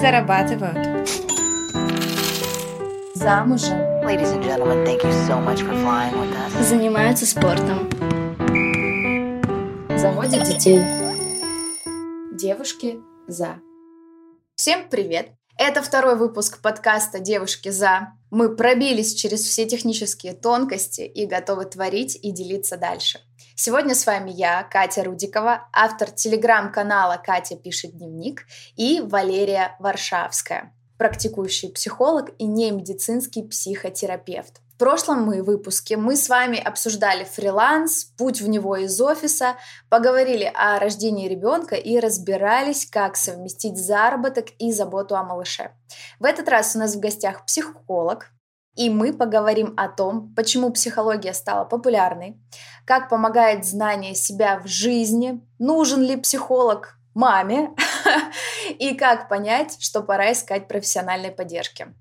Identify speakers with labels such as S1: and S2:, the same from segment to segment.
S1: зарабатывают. Замужем.
S2: Ladies and gentlemen, thank you so much for flying with us.
S1: Занимаются спортом.
S3: Заводят детей. Девушки за. Всем привет! Это второй выпуск подкаста «Девушки за». Мы пробились через все технические тонкости и готовы творить и делиться дальше. Сегодня с вами я, Катя Рудикова, автор телеграм-канала «Катя пишет дневник» и Валерия Варшавская, практикующий психолог и немедицинский психотерапевт. В прошлом мы выпуске мы с вами обсуждали фриланс, путь в него из офиса, поговорили о рождении ребенка и разбирались, как совместить заработок и заботу о малыше. В этот раз у нас в гостях психолог, и мы поговорим о том, почему психология стала популярной, как помогает знание себя в жизни, нужен ли психолог маме и как понять, что пора искать профессиональной поддержки.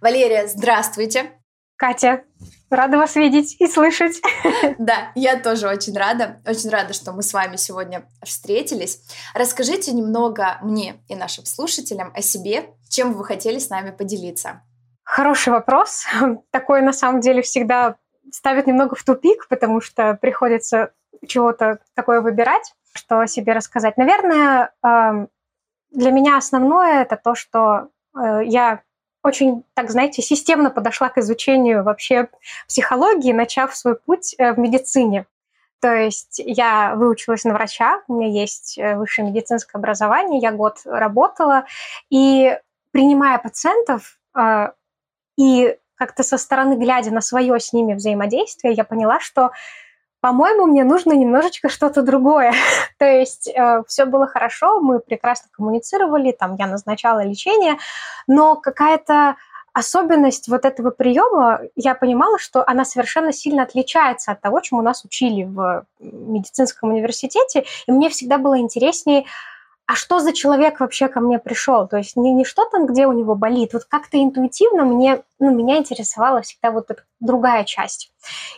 S3: Валерия, здравствуйте!
S4: Катя, рада вас видеть и слышать.
S3: Да, я тоже очень рада. Очень рада, что мы с вами сегодня встретились. Расскажите немного мне и нашим слушателям о себе, чем вы хотели с нами поделиться.
S4: Хороший вопрос. Такой на самом деле всегда ставит немного в тупик, потому что приходится чего-то такое выбирать, что о себе рассказать. Наверное, эм, для меня основное это то, что э, я очень, так знаете, системно подошла к изучению вообще психологии, начав свой путь э, в медицине. То есть я выучилась на врача, у меня есть э, высшее медицинское образование, я год работала, и принимая пациентов э, и как-то со стороны глядя на свое с ними взаимодействие, я поняла, что по-моему, мне нужно немножечко что-то другое. То есть э, все было хорошо, мы прекрасно коммуницировали, там я назначала лечение, но какая-то особенность вот этого приема, я понимала, что она совершенно сильно отличается от того, чему нас учили в медицинском университете, и мне всегда было интереснее а что за человек вообще ко мне пришел? То есть не, не что там, где у него болит, вот как-то интуитивно мне, ну, меня интересовала всегда вот эта другая часть.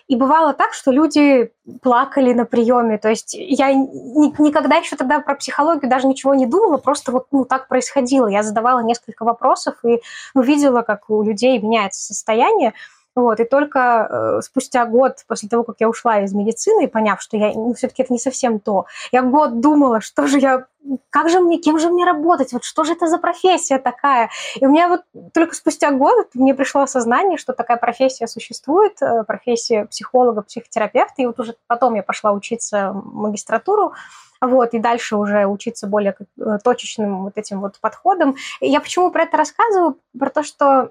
S4: И бывало так, что люди плакали на приеме, то есть я ни, никогда еще тогда про психологию даже ничего не думала, просто вот ну, так происходило. Я задавала несколько вопросов и увидела, как у людей меняется состояние, вот, и только э, спустя год после того, как я ушла из медицины, поняв, что я, ну, все-таки это не совсем то, я год думала, что же я, как же мне, кем же мне работать, вот что же это за профессия такая. И у меня вот только спустя год мне пришло осознание, что такая профессия существует, э, профессия психолога, психотерапевта, и вот уже потом я пошла учиться магистратуру, вот, и дальше уже учиться более э, точечным вот этим вот подходом. И я почему про это рассказываю? Про то, что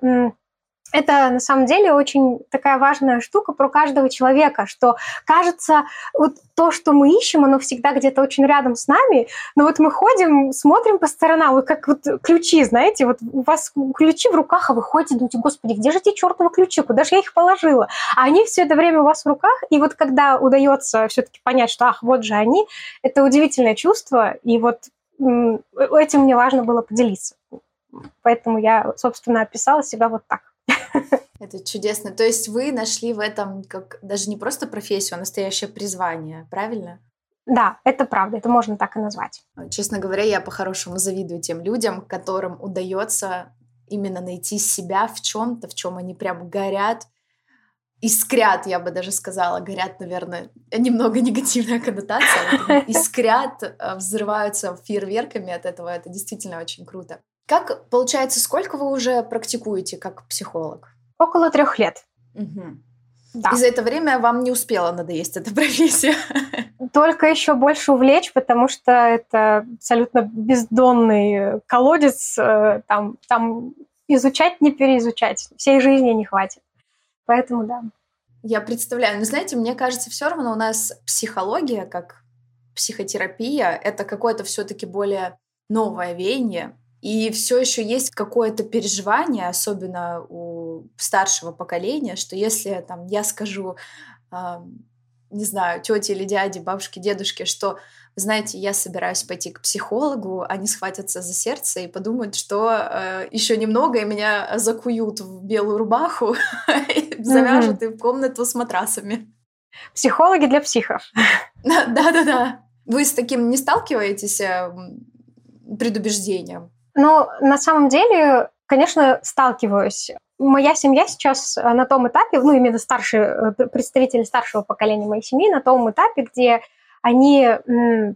S4: это на самом деле очень такая важная штука про каждого человека, что кажется, вот то, что мы ищем, оно всегда где-то очень рядом с нами, но вот мы ходим, смотрим по сторонам, вот как вот ключи, знаете, вот у вас ключи в руках, а вы ходите, думаете, господи, где же эти чертовы ключи, куда же я их положила? А они все это время у вас в руках, и вот когда удается все-таки понять, что, ах, вот же они, это удивительное чувство, и вот этим мне важно было поделиться. Поэтому я, собственно, описала себя вот так.
S3: Это чудесно. То есть вы нашли в этом как даже не просто профессию, а настоящее призвание, правильно?
S4: Да, это правда, это можно так и назвать.
S3: Честно говоря, я по-хорошему завидую тем людям, которым удается именно найти себя в чем-то, в чем они прям горят, искрят, я бы даже сказала, горят, наверное, немного негативная коннотация, искрят, э, взрываются фейерверками от этого, это действительно очень круто. Как, получается, сколько вы уже практикуете как психолог?
S4: Около трех лет.
S3: Угу. Да. И за это время вам не успела надоесть эта профессия?
S4: Только еще больше увлечь, потому что это абсолютно бездонный колодец. Э, там, там изучать, не переизучать. Всей жизни не хватит. Поэтому да.
S3: Я представляю. Но знаете, мне кажется, все равно у нас психология, как психотерапия, это какое-то все-таки более новое веяние. И все еще есть какое-то переживание, особенно у старшего поколения, что если там я скажу, э, не знаю, тете или дяде, бабушке, дедушке, что знаете, я собираюсь пойти к психологу, они схватятся за сердце и подумают, что э, еще немного и меня закуют в белую рубаху, завяжут и в комнату с матрасами.
S4: Психологи для психов.
S3: Да-да-да. Вы с таким не сталкиваетесь э, предубеждением?
S4: Но на самом деле, конечно, сталкиваюсь. Моя семья сейчас на том этапе, ну, именно старшие, представители старшего поколения моей семьи на том этапе, где они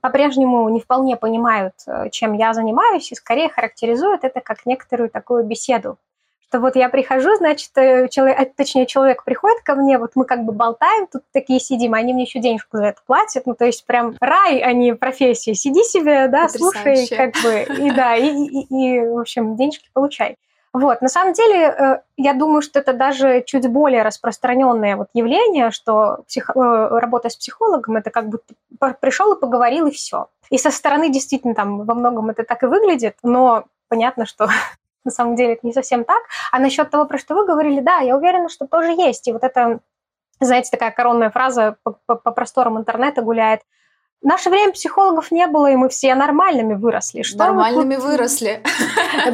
S4: по-прежнему не вполне понимают, э, чем я занимаюсь, и скорее характеризуют это как некоторую такую беседу. Что вот я прихожу, значит, э, человек, э, точнее, человек приходит ко мне, вот мы как бы болтаем, тут такие сидим, а они мне еще денежку за это платят, ну, то есть прям рай, а не профессия. Сиди себе, да, Потрясающе. слушай, как бы, и да, и, и, и, в общем, денежки получай. Вот, на самом деле, э, я думаю, что это даже чуть более распространенное вот явление, что псих... Э, работа с психологом это как бы пришел и поговорил и все. И со стороны действительно там во многом это так и выглядит, но понятно, что на самом деле это не совсем так. А насчет того, про что вы говорили, да, я уверена, что тоже есть. И вот это, знаете, такая коронная фраза по, по, по просторам интернета гуляет – в наше время психологов не было, и мы все нормальными выросли.
S3: Что нормальными тут... выросли.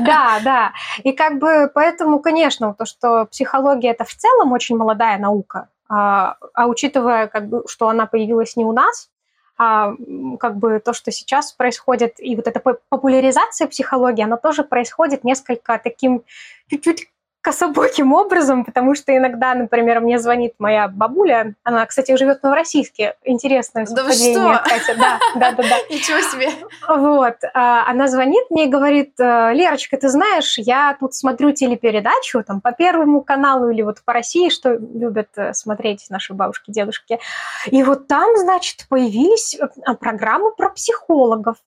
S4: Да, да. И как бы поэтому, конечно, то, что психология это в целом очень молодая наука, а, а учитывая, как бы, что она появилась не у нас, а как бы то, что сейчас происходит, и вот эта популяризация психологии, она тоже происходит несколько таким чуть-чуть кособоким образом, потому что иногда, например, мне звонит моя бабуля, она, кстати, живет в Новороссийске, интересное совпадение,
S3: да
S4: Катя, да, да, да, да.
S3: Ничего себе.
S4: Вот, а, она звонит мне и говорит, «Э, Лерочка, ты знаешь, я тут смотрю телепередачу там по Первому каналу или вот по России, что любят э, смотреть наши бабушки, дедушки, и вот там, значит, появились э, программы про психологов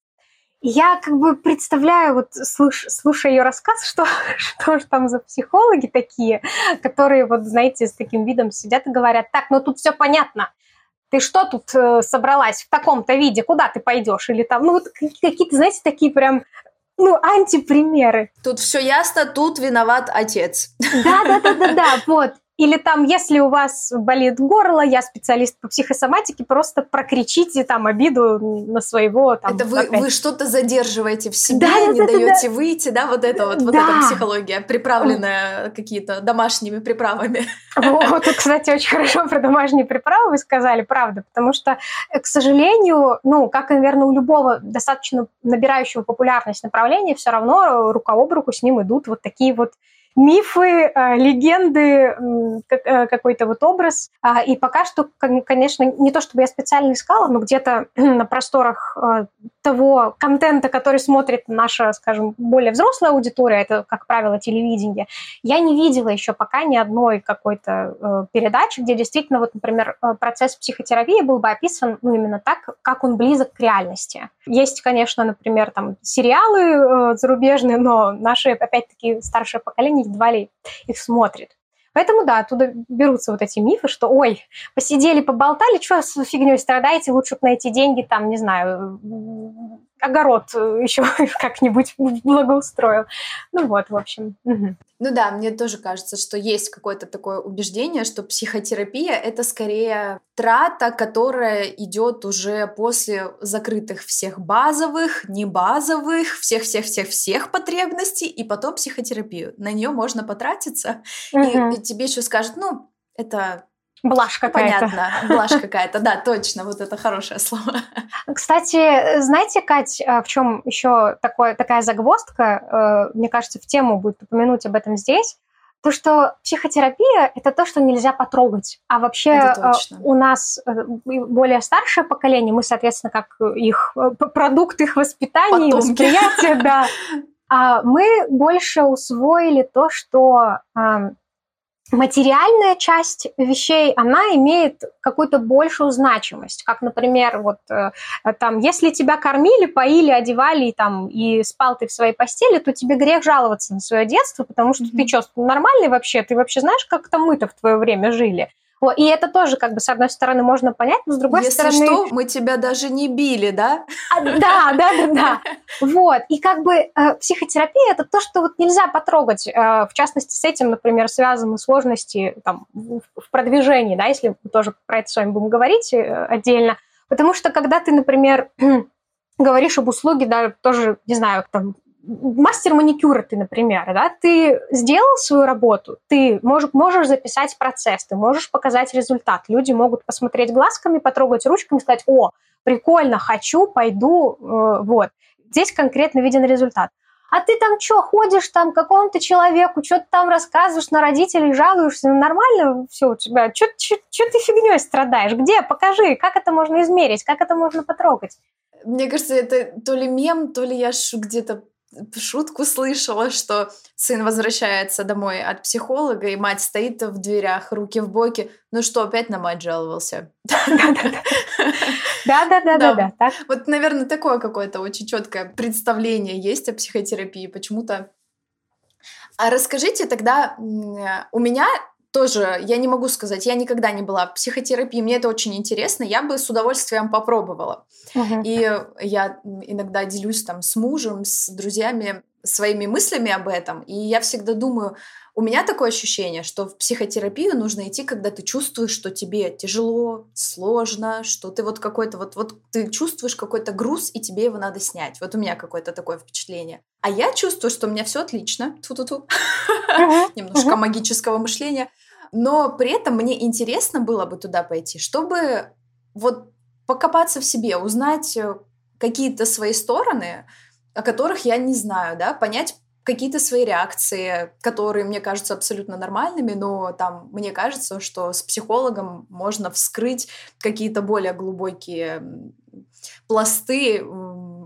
S4: я как бы представляю, вот слуш, слушая ее рассказ, что, что же там за психологи такие, которые вот, знаете, с таким видом сидят и говорят, так, ну тут все понятно, ты что тут э, собралась в таком-то виде, куда ты пойдешь? Или там, ну вот какие-то, знаете, такие прям ну, антипримеры.
S3: Тут все ясно, тут виноват отец.
S4: Да, да, да, да, да, вот. Или там, если у вас болит горло, я специалист по психосоматике, просто прокричите там обиду на своего там.
S3: Это вы, вы что-то задерживаете в себе, да, не да, даете да. выйти, да, вот это вот, да. вот эта психология, приправленная какие-то домашними приправами.
S4: Вот, кстати, очень хорошо про домашние приправы вы сказали, правда, потому что, э, к сожалению, ну, как, наверное, у любого достаточно набирающего популярность направления, все равно рука об руку с ним идут вот такие вот мифы, э, легенды, э, какой-то вот образ. А, и пока что, конечно, не то чтобы я специально искала, но где-то на просторах того контента, который смотрит наша, скажем, более взрослая аудитория, это, как правило, телевидение, я не видела еще пока ни одной какой-то передачи, где действительно, вот, например, процесс психотерапии был бы описан ну, именно так, как он близок к реальности. Есть, конечно, например, там сериалы зарубежные, но наши, опять-таки, старшее поколение едва ли их смотрит. Поэтому, да, оттуда берутся вот эти мифы, что, ой, посидели, поболтали, что с фигней страдаете, лучше найти деньги, там, не знаю, огород э, еще как-нибудь благоустроил. Ну вот, в общем. Угу.
S3: Ну да, мне тоже кажется, что есть какое-то такое убеждение, что психотерапия это скорее трата, которая идет уже после закрытых всех базовых, не базовых, всех-всех-всех-всех потребностей, и потом психотерапию. На нее можно потратиться, угу. и, и тебе еще скажут, ну, это
S4: Блажь какая-то.
S3: Понятно, блажь какая-то, да, точно, вот это хорошее слово.
S4: Кстати, знаете, Кать, а, в чем еще такое, такая загвоздка, э, мне кажется, в тему будет упомянуть об этом здесь, то, что психотерапия – это то, что нельзя потрогать. А вообще э, у нас э, более старшее поколение, мы, соответственно, как их продукт их воспитания Потомки. восприятия, да, а мы больше усвоили то, что материальная часть вещей, она имеет какую-то большую значимость. Как, например, вот э, там, если тебя кормили, поили, одевали там, и спал ты в своей постели, то тебе грех жаловаться на свое детство, потому что mm-hmm. ты что, нормальный вообще? Ты вообще знаешь, как там мы-то в твое время жили? И это тоже, как бы, с одной стороны, можно понять, но с другой
S3: Если
S4: стороны...
S3: Если что, мы тебя даже не били, да?
S4: А, да, да, да, да. Вот. И как бы э, психотерапия – это то, что вот нельзя потрогать. Э, в частности, с этим, например, связаны сложности там, в продвижении, да, если мы тоже про это с вами будем говорить э, отдельно. Потому что когда ты, например, говоришь об услуге, да, тоже, не знаю, там, мастер маникюра ты, например, да, ты сделал свою работу, ты можешь, можешь записать процесс, ты можешь показать результат. Люди могут посмотреть глазками, потрогать ручками, сказать, о, прикольно, хочу, пойду, э, вот. Здесь конкретно виден результат. а ты там что, ходишь там какому-то человеку, что-то там рассказываешь на родителей, жалуешься, ну нормально все у тебя, что ты фигней страдаешь, где, покажи, как это можно измерить, как это можно потрогать.
S3: Мне кажется, это то ли мем, то ли я где-то шутку слышала, что сын возвращается домой от психолога, и мать стоит в дверях, руки в боки. Ну что, опять на мать жаловался?
S4: Да-да-да. да.
S3: Вот, наверное, такое какое-то очень четкое представление есть о психотерапии. Почему-то а расскажите тогда, у меня тоже, я не могу сказать, я никогда не была в психотерапии, мне это очень интересно, я бы с удовольствием попробовала. Uh-huh. И я иногда делюсь там с мужем, с друзьями своими мыслями об этом, и я всегда думаю, у меня такое ощущение, что в психотерапию нужно идти, когда ты чувствуешь, что тебе тяжело, сложно, что ты вот какой-то вот, вот ты чувствуешь какой-то груз, и тебе его надо снять. Вот у меня какое-то такое впечатление. А я чувствую, что у меня все отлично. Ту-ту-ту. Немножко магического мышления. Но при этом мне интересно было бы туда пойти, чтобы вот покопаться в себе, узнать э, какие-то свои стороны, о которых я не знаю, да, понять, какие-то свои реакции, которые мне кажутся абсолютно нормальными, но там мне кажется, что с психологом можно вскрыть какие-то более глубокие пласты,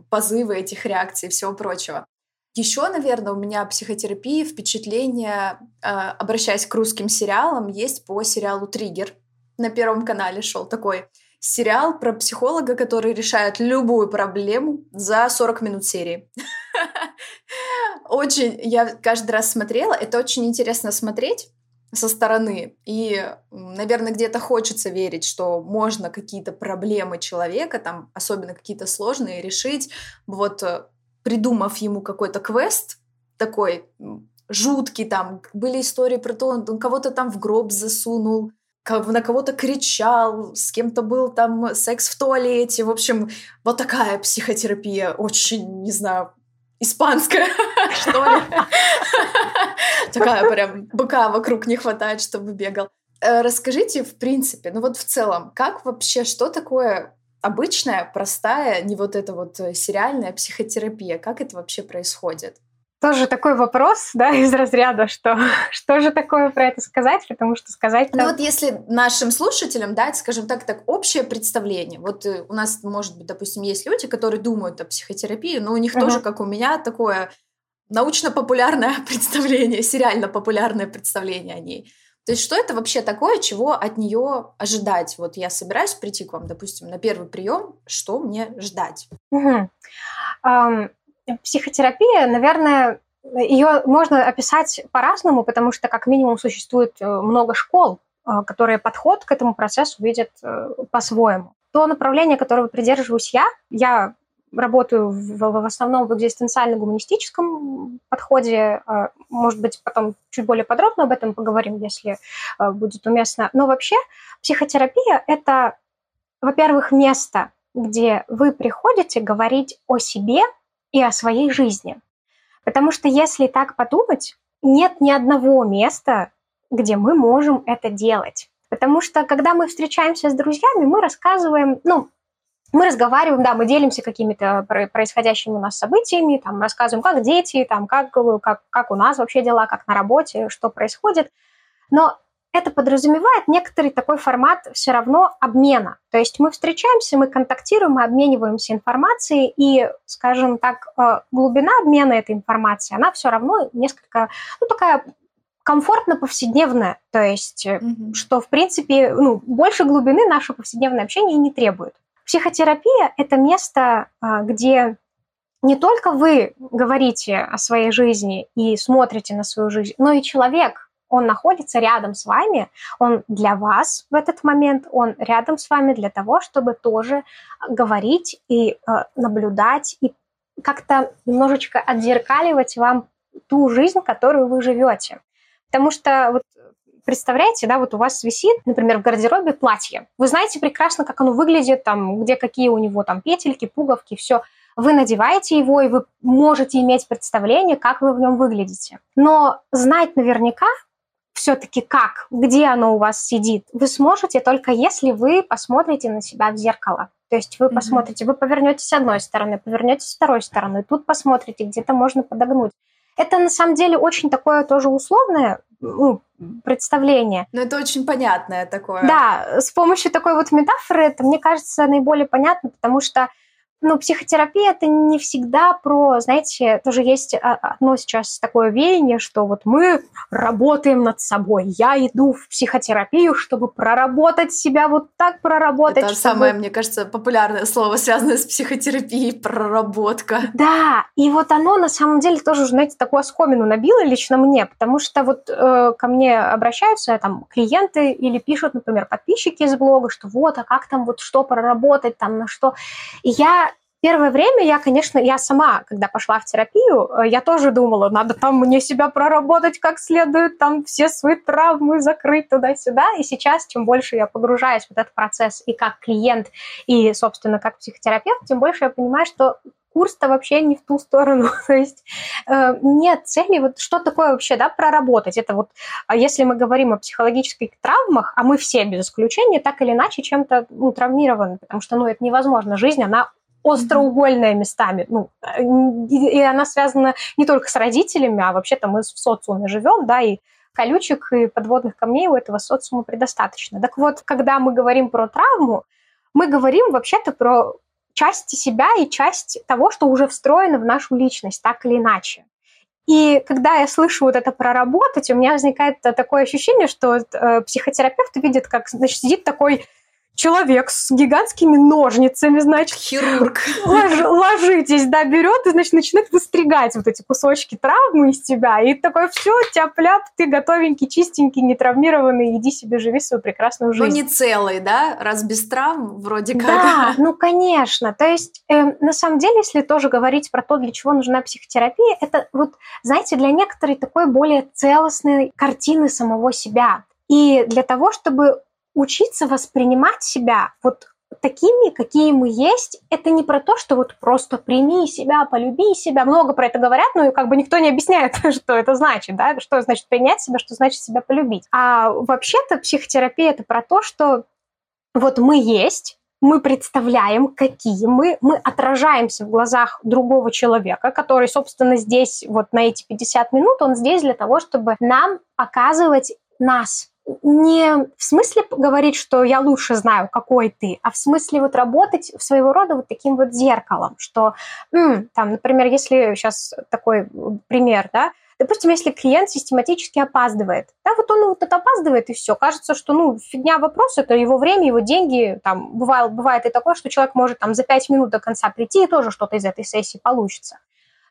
S3: позывы этих реакций и всего прочего. Еще, наверное, у меня психотерапии, впечатление, э, обращаясь к русским сериалам, есть по сериалу «Триггер». На Первом канале шел такой сериал про психолога, который решает любую проблему за 40 минут серии. Очень, я каждый раз смотрела, это очень интересно смотреть со стороны. И, наверное, где-то хочется верить, что можно какие-то проблемы человека, там, особенно какие-то сложные, решить, вот э, придумав ему какой-то квест такой жуткий, там были истории про то, он кого-то там в гроб засунул, на кого-то кричал, с кем-то был там секс в туалете. В общем, вот такая психотерапия, очень, не знаю, испанская, что ли. Такая прям быка вокруг не хватает, чтобы бегал. Э, расскажите, в принципе, ну вот в целом, как вообще, что такое обычная, простая, не вот эта вот э, сериальная психотерапия? Как это вообще происходит?
S4: тоже такой вопрос, да, из разряда, что что же такое про это сказать, потому что сказать...
S3: Ну вот если нашим слушателям дать, скажем так, так общее представление, вот э, у нас, может быть, допустим, есть люди, которые думают о психотерапии, но у них uh-huh. тоже, как у меня, такое научно-популярное представление, сериально-популярное представление о ней. То есть что это вообще такое, чего от нее ожидать? Вот я собираюсь прийти к вам, допустим, на первый прием, что мне ждать?
S4: Угу. Um, Психотерапия, наверное, ее можно описать по-разному, потому что как минимум существует э, много школ, э, которые подход к этому процессу видят э, по-своему. То направление, которого придерживаюсь я, я работаю в, в основном в экзистенциально-гуманистическом подходе. Может быть, потом чуть более подробно об этом поговорим, если будет уместно. Но вообще психотерапия – это, во-первых, место, где вы приходите говорить о себе – и о своей жизни. Потому что если так подумать, нет ни одного места, где мы можем это делать. Потому что когда мы встречаемся с друзьями, мы рассказываем, ну, мы разговариваем, да, мы делимся какими-то происходящими у нас событиями, там, рассказываем, как дети, там, как, как, как у нас вообще дела, как на работе, что происходит. Но это подразумевает некоторый такой формат все равно обмена. То есть мы встречаемся, мы контактируем, мы обмениваемся информацией, и, скажем так, э, глубина обмена этой информации, она все равно несколько, ну, такая комфортно повседневная, то есть, mm-hmm. что, в принципе, ну, больше глубины наше повседневное общение не требует. Психотерапия – это место, э, где не только вы говорите о своей жизни и смотрите на свою жизнь, но и человек, он находится рядом с вами, он для вас в этот момент, он рядом с вами для того, чтобы тоже говорить и э, наблюдать и как-то немножечко отзеркаливать вам ту жизнь, которую вы живете. Потому что вот представляете, да, вот у вас висит, например, в гардеробе платье. Вы знаете прекрасно, как оно выглядит, там, где какие у него там петельки, пуговки, все. Вы надеваете его, и вы можете иметь представление, как вы в нем выглядите. Но знать наверняка все-таки как, где оно у вас сидит, вы сможете только если вы посмотрите на себя в зеркало. То есть вы mm-hmm. посмотрите, вы повернетесь с одной стороны, повернетесь с второй стороны, тут посмотрите, где-то можно подогнуть. Это на самом деле очень такое тоже условное ну, представление.
S3: Но это очень понятное такое.
S4: Да, с помощью такой вот метафоры это, мне кажется, наиболее понятно, потому что ну, психотерапия это не всегда про, знаете, тоже есть а, одно сейчас такое веяние, что вот мы работаем над собой. Я иду в психотерапию, чтобы проработать себя, вот так проработать.
S3: Это чтобы... самое, мне кажется, популярное слово, связанное с психотерапией, проработка.
S4: Да, и вот оно на самом деле тоже, знаете, такую оскомину набило лично мне, потому что вот э, ко мне обращаются там клиенты или пишут, например, подписчики из блога, что вот, а как там вот что проработать, там на что. И я Первое время я, конечно, я сама, когда пошла в терапию, э, я тоже думала, надо там мне себя проработать как следует, там все свои травмы закрыть туда-сюда. И сейчас, чем больше я погружаюсь в этот процесс и как клиент, и, собственно, как психотерапевт, тем больше я понимаю, что курс-то вообще не в ту сторону. То есть э, нет цели, вот что такое вообще, да, проработать. Это вот, а если мы говорим о психологических травмах, а мы все без исключения так или иначе чем-то ну, травмированы, потому что, ну, это невозможно. Жизнь, она остроугольная местами. Ну, и она связана не только с родителями, а вообще-то мы в социуме живем, да, и колючек и подводных камней у этого социума предостаточно. Так вот, когда мы говорим про травму, мы говорим вообще-то про части себя и часть того, что уже встроено в нашу личность, так или иначе. И когда я слышу вот это проработать, у меня возникает такое ощущение, что э, психотерапевт видит, как значит, сидит такой человек с гигантскими ножницами, значит.
S3: Хирург.
S4: Лож, ложитесь, да, берет и, значит, начинает выстригать вот эти кусочки травмы из тебя. И такой, все, тяп-ляп, ты готовенький, чистенький, не травмированный, иди себе живи свою прекрасную жизнь.
S3: Ну, не целый, да? Раз без травм, вроде как.
S4: Да, ну, конечно. То есть, э, на самом деле, если тоже говорить про то, для чего нужна психотерапия, это вот, знаете, для некоторой такой более целостной картины самого себя. И для того, чтобы учиться воспринимать себя вот такими, какие мы есть, это не про то, что вот просто прими себя, полюби себя. Много про это говорят, но как бы никто не объясняет, что это значит, да, что значит принять себя, что значит себя полюбить. А вообще-то психотерапия это про то, что вот мы есть, мы представляем, какие мы, мы отражаемся в глазах другого человека, который, собственно, здесь вот на эти 50 минут, он здесь для того, чтобы нам показывать нас, не в смысле говорить, что я лучше знаю, какой ты, а в смысле вот работать своего рода вот таким вот зеркалом, что, м, там, например, если сейчас такой пример, да, Допустим, если клиент систематически опаздывает, да, вот он вот это опаздывает и все. Кажется, что, ну, фигня вопрос, это его время, его деньги, там, бывает, бывает и такое, что человек может там за пять минут до конца прийти и тоже что-то из этой сессии получится.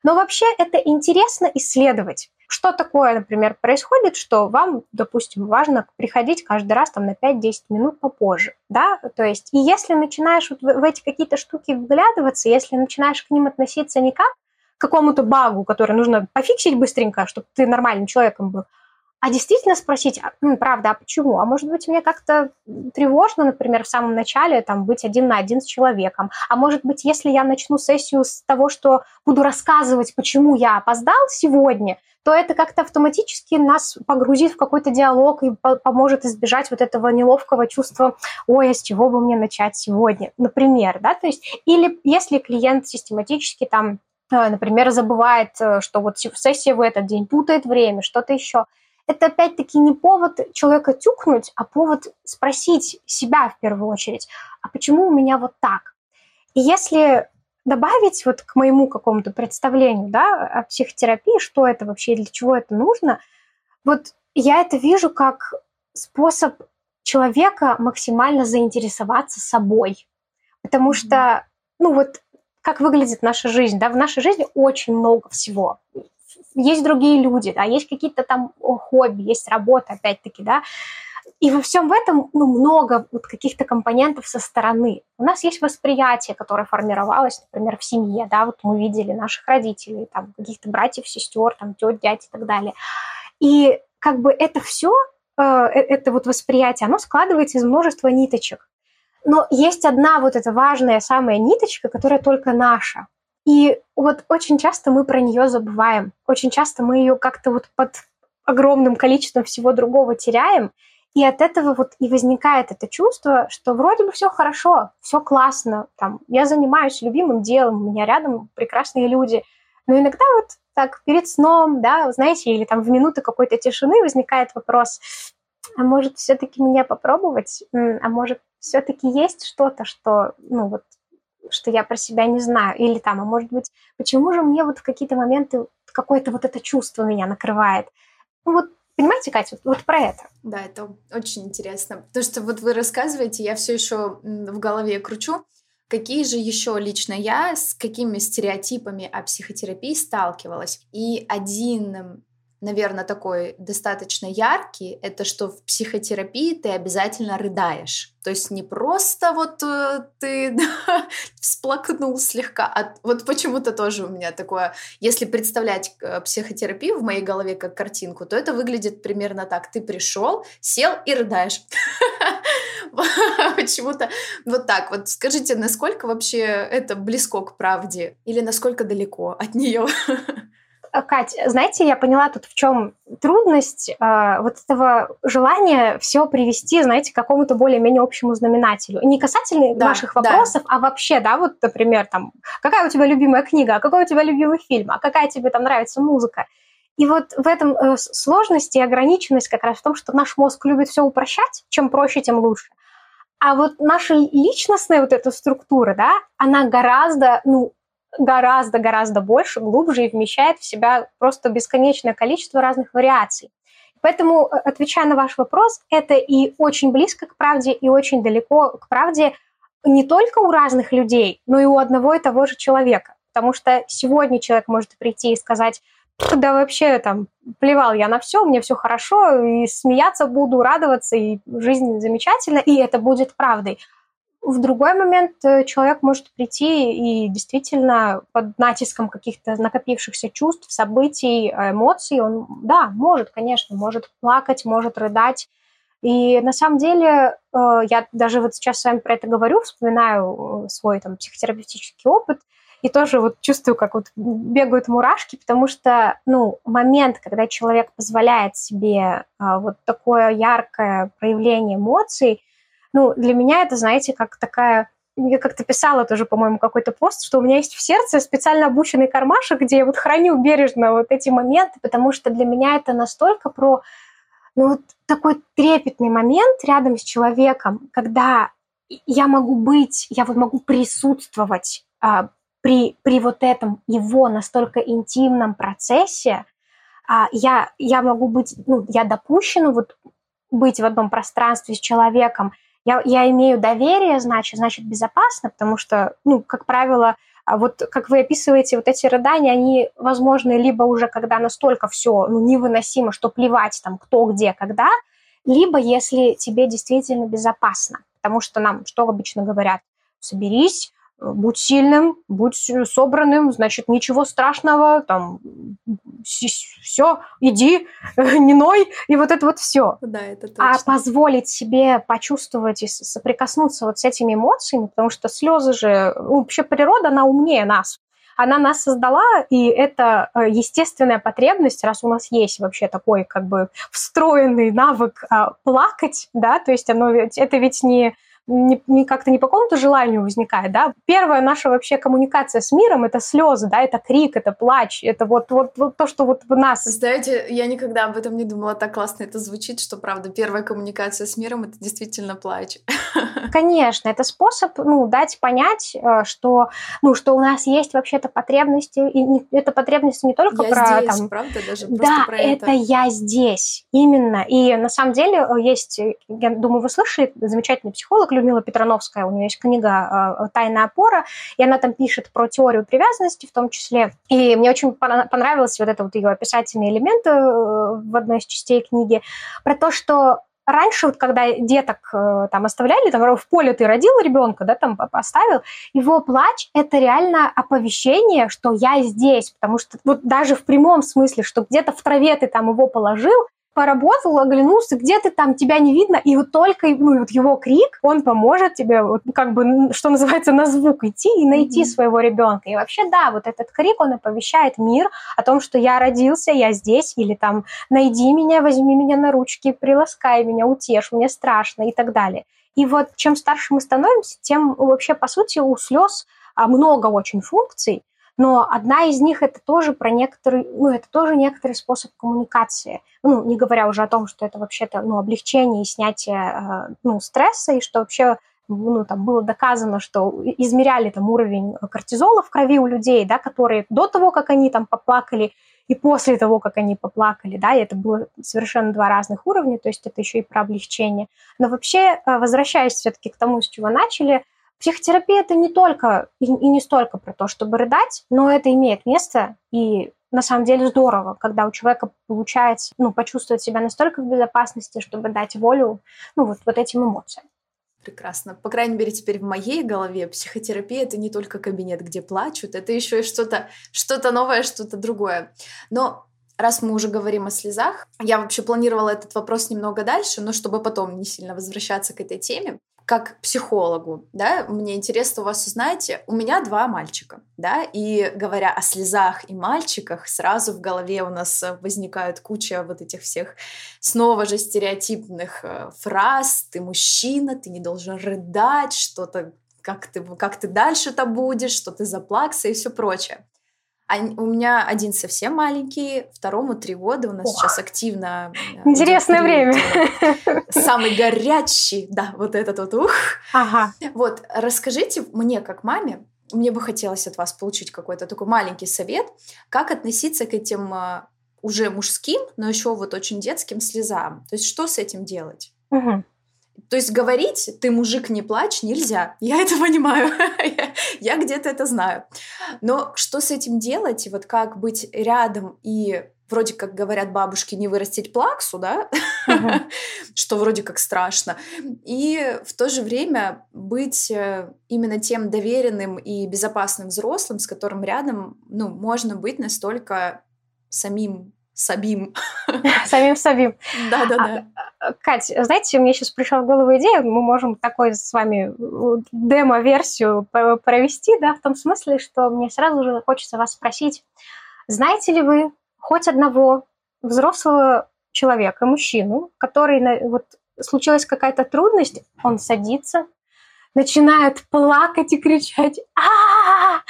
S4: Но вообще это интересно исследовать. Что такое, например, происходит, что вам, допустим, важно приходить каждый раз там на 5-10 минут попозже, да, то есть, и если начинаешь вот в эти какие-то штуки вглядываться, если начинаешь к ним относиться не как к какому-то багу, который нужно пофиксить быстренько, чтобы ты нормальным человеком был, а действительно спросить, ну, правда, а почему? А может быть, мне как-то тревожно, например, в самом начале там, быть один на один с человеком. А может быть, если я начну сессию с того, что буду рассказывать, почему я опоздал сегодня, то это как-то автоматически нас погрузит в какой-то диалог и поможет избежать вот этого неловкого чувства, ой, а с чего бы мне начать сегодня, например, да, то есть, или если клиент систематически там э, например, забывает, э, что вот сессия в этот день путает время, что-то еще – это опять-таки не повод человека тюкнуть, а повод спросить себя в первую очередь, а почему у меня вот так? И если добавить вот к моему какому-то представлению да, о психотерапии, что это вообще, для чего это нужно, вот я это вижу как способ человека максимально заинтересоваться собой. Потому что, ну вот, как выглядит наша жизнь, да, в нашей жизни очень много всего есть другие люди, да, есть какие-то там хобби, есть работа, опять-таки, да, и во всем этом ну, много вот каких-то компонентов со стороны. У нас есть восприятие, которое формировалось, например, в семье, да, вот мы видели наших родителей, там, каких-то братьев, сестер, там, тет, дядь и так далее. И как бы это все, э, э, это вот восприятие, оно складывается из множества ниточек. Но есть одна вот эта важная самая ниточка, которая только наша. И вот очень часто мы про нее забываем. Очень часто мы ее как-то вот под огромным количеством всего другого теряем. И от этого вот и возникает это чувство, что вроде бы все хорошо, все классно, там, я занимаюсь любимым делом, у меня рядом прекрасные люди, но иногда вот так перед сном, да, знаете, или там в минуты какой-то тишины возникает вопрос, а может все-таки меня попробовать, а может все-таки есть что-то, что, ну вот, что я про себя не знаю, или там, а может быть, почему же мне вот в какие-то моменты какое-то вот это чувство меня накрывает. Ну вот Понимаете, Катя, вот, вот про это.
S3: Да, это очень интересно. Потому что вот вы рассказываете, я все еще в голове кручу, какие же еще лично я с какими стереотипами о психотерапии сталкивалась. И один наверное, такой достаточно яркий, это что в психотерапии ты обязательно рыдаешь. То есть не просто вот э, ты всплакнул слегка, а вот почему-то тоже у меня такое, если представлять э, психотерапию в моей голове как картинку, то это выглядит примерно так. Ты пришел, сел и рыдаешь. Почему-то вот так. Вот скажите, насколько вообще это близко к правде или насколько далеко от нее?
S4: Э, Кать, знаете, я поняла тут в чем трудность э, вот этого желания все привести, знаете, к какому-то более-менее общему знаменателю. не касательно да, ваших вопросов, да. а вообще, да, вот, например, там, какая у тебя любимая книга, а какой у тебя любимый фильм, а какая тебе там нравится музыка. И вот в этом э, сложность и ограниченность как раз в том, что наш мозг любит все упрощать, чем проще, тем лучше. А вот наша личностная вот эта структура, да, она гораздо, ну, гораздо-гораздо больше, глубже и вмещает в себя просто бесконечное количество разных вариаций. Поэтому, э, отвечая на ваш вопрос, это и очень близко к правде, и очень далеко к правде не только у разных людей, но и у одного и того же человека. Потому что сегодня человек может прийти и сказать, да вообще там плевал я на все, мне все хорошо, и смеяться буду, радоваться, и жизнь замечательна, и это будет правдой. В другой момент э, человек может прийти и действительно под натиском каких-то накопившихся чувств, событий, эмоций, он, да, может, конечно, может плакать, может рыдать. И на самом деле э, я даже вот сейчас с вами про это говорю, вспоминаю э, свой там психотерапевтический опыт, и тоже вот чувствую, как вот бегают мурашки, потому что, ну, момент, когда человек позволяет себе вот такое яркое проявление эмоций, ну, для меня это, знаете, как такая я как-то писала тоже, по-моему, какой-то пост, что у меня есть в сердце специально обученный кармашек, где я вот храню бережно вот эти моменты, потому что для меня это настолько про ну, вот такой трепетный момент рядом с человеком, когда я могу быть, я вот могу присутствовать а, при, при вот этом его настолько интимном процессе, а, я, я могу быть, ну, я допущена вот быть в одном пространстве с человеком, я, я имею доверие, значит, значит безопасно, потому что, ну, как правило, а вот как вы описываете, вот эти рыдания, они возможны либо уже когда настолько все ну, невыносимо, что плевать там кто, где, когда, либо если тебе действительно безопасно. Потому что нам что обычно говорят? Соберись, будь сильным, будь собранным, значит, ничего страшного, там, все, иди, не ной, и вот это вот все.
S3: Да, это точно.
S4: А позволить себе почувствовать и соприкоснуться вот с этими эмоциями, потому что слезы же, ну, вообще природа, она умнее нас. Она нас создала, и это э, естественная потребность, раз у нас есть вообще такой как бы встроенный навык а, плакать, да, то есть оно, это ведь не не, не как-то не по какому-то желанию возникает, да. Первая наша вообще коммуникация с миром — это слезы, да, это крик, это плач, это вот, вот, вот то, что вот в нас.
S3: Знаете, я никогда об этом не думала, так классно это звучит, что, правда, первая коммуникация с миром — это действительно плач.
S4: Конечно, это способ, ну, дать понять, э, что, ну, что у нас есть вообще-то потребности, и не, это потребности не только
S3: я
S4: про...
S3: здесь,
S4: там,
S3: правда, даже
S4: да,
S3: про
S4: это. это я здесь, именно. И на самом деле э, есть, я думаю, вы слышали, замечательный психолог Людмила Петрановская, у нее есть книга э, «Тайная опора», и она там пишет про теорию привязанности в том числе. И мне очень понравилось вот это вот ее описательные элементы э, в одной из частей книги, про то, что раньше, вот, когда деток э, там оставляли, там в поле ты родил ребенка, да, там поставил, его плач – это реально оповещение, что я здесь, потому что вот даже в прямом смысле, что где-то в траве ты там его положил, поработал, оглянулся, где ты там, тебя не видно, и вот только ну, вот его крик, он поможет тебе, вот, как бы, что называется, на звук идти и найти mm-hmm. своего ребенка. И вообще, да, вот этот крик, он оповещает мир о том, что я родился, я здесь, или там, найди меня, возьми меня на ручки, приласкай меня, утешь, мне страшно и так далее. И вот чем старше мы становимся, тем вообще, по сути, у слез а, много очень функций, но одна из них это тоже про некоторый, ну, это тоже некоторый способ коммуникации. Ну, не говоря уже о том, что это вообще-то, ну, облегчение и снятие, э, ну, стресса, и что вообще ну, там было доказано, что измеряли там уровень кортизола в крови у людей, да, которые до того, как они там поплакали, и после того, как они поплакали, да, и это было совершенно два разных уровня, то есть это еще и про облегчение. Но вообще, э, возвращаясь все-таки к тому, с чего начали, Психотерапия это не только и, и не столько про то, чтобы рыдать, но это имеет место, и на самом деле здорово, когда у человека получается ну, почувствовать себя настолько в безопасности, чтобы дать волю ну, вот, вот этим эмоциям.
S3: Прекрасно. По крайней мере, теперь в моей голове психотерапия это не только кабинет, где плачут, это еще и что-то что новое, что-то другое. Но раз мы уже говорим о слезах, я вообще планировала этот вопрос немного дальше, но чтобы потом не сильно возвращаться к этой теме как психологу, да, мне интересно у вас узнать, у меня два мальчика, да, и говоря о слезах и мальчиках, сразу в голове у нас возникают куча вот этих всех снова же стереотипных э, фраз, ты мужчина, ты не должен рыдать, что-то как ты, как ты дальше-то будешь, что ты заплакса и все прочее. У меня один совсем маленький, второму три года. У нас Ох. сейчас активно...
S4: Э, Интересное время.
S3: Самый горячий, да, вот этот вот ух.
S4: Ага.
S3: Вот, расскажите мне, как маме, мне бы хотелось от вас получить какой-то такой маленький совет, как относиться к этим э, уже мужским, но еще вот очень детским слезам. То есть что с этим делать?
S4: Угу.
S3: То есть говорить «ты мужик, не плачь» нельзя. Я это понимаю. я где-то это знаю. Но что с этим делать? И вот как быть рядом и вроде как говорят бабушки, не вырастить плаксу, да, что вроде как страшно, и в то же время быть э, именно тем доверенным и безопасным взрослым, с которым рядом, ну, можно быть настолько самим Сабим.
S4: Самим Сабим.
S3: Да-да-да.
S4: А, Кать, знаете, мне сейчас пришла в голову идея, мы можем такой с вами э, демо-версию провести, да, в том смысле, что мне сразу же хочется вас спросить, знаете ли вы хоть одного взрослого человека, мужчину, который, вот, случилась какая-то трудность, он садится, начинает плакать и кричать а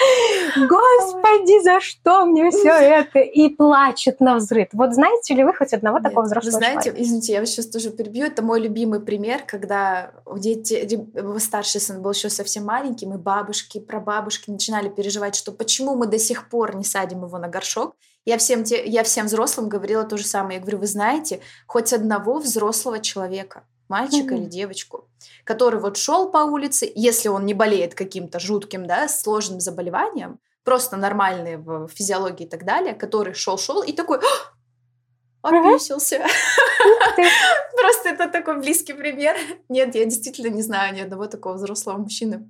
S4: Господи, за что мне все это? И плачет на взрыв. Вот знаете ли вы хоть одного такого взрослого
S3: знаете, человека? извините, я вас сейчас тоже перебью. Это мой любимый пример, когда дети, старший сын был еще совсем маленький, мы бабушки, прабабушки начинали переживать, что почему мы до сих пор не садим его на горшок. Я всем, те, я всем взрослым говорила то же самое. Я говорю, вы знаете, хоть одного взрослого человека, мальчика mm-hmm. или девочку, который вот шел по улице, если он не болеет каким-то жутким, да, сложным заболеванием, просто нормальный в физиологии и так далее, который шел-шел и такой описался. Просто это такой близкий пример. Нет, я действительно не знаю ни одного такого взрослого мужчины.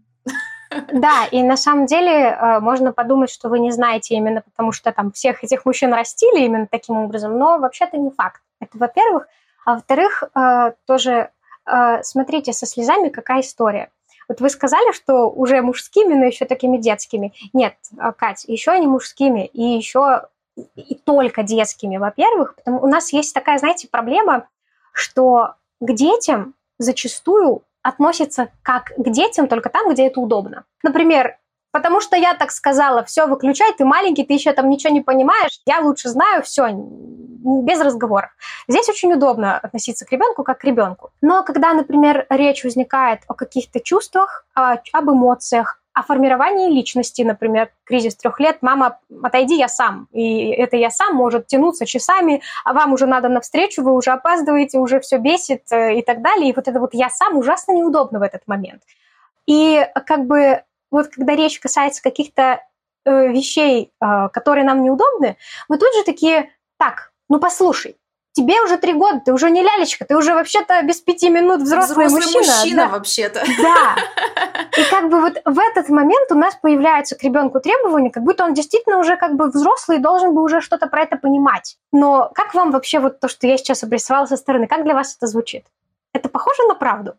S4: Да, и на самом деле э, можно подумать, что вы не знаете именно потому, что там всех этих мужчин растили именно таким образом, но вообще-то не факт. Это во-первых. А во-вторых, э, тоже э, смотрите, со слезами какая история. Вот вы сказали, что уже мужскими, но еще такими детскими. Нет, э, Кать, еще не мужскими, и еще и только детскими, во-первых. Потому у нас есть такая, знаете, проблема, что к детям зачастую относятся как к детям только там, где это удобно. Например, Потому что я так сказала, все, выключай, ты маленький, ты еще там ничего не понимаешь, я лучше знаю, все, без разговоров. Здесь очень удобно относиться к ребенку как к ребенку. Но когда, например, речь возникает о каких-то чувствах, об эмоциях, о формировании личности, например, кризис трех лет, мама, отойди, я сам. И это я сам может тянуться часами, а вам уже надо навстречу, вы уже опаздываете, уже все бесит э, и так далее. И вот это вот я сам ужасно неудобно в этот момент. И как бы вот когда речь касается каких-то э, вещей, э, которые нам неудобны, мы тут же такие, так, ну послушай, тебе уже три года, ты уже не лялечка, ты уже вообще-то без пяти минут взрослый,
S3: Взрослый
S4: мужчина.
S3: мужчина
S4: да.
S3: вообще-то.
S4: Да. И как бы вот в этот момент у нас появляется к ребенку требование, как будто он действительно уже как бы взрослый и должен бы уже что-то про это понимать. Но как вам вообще вот то, что я сейчас обрисовала со стороны, как для вас это звучит? Это похоже на правду?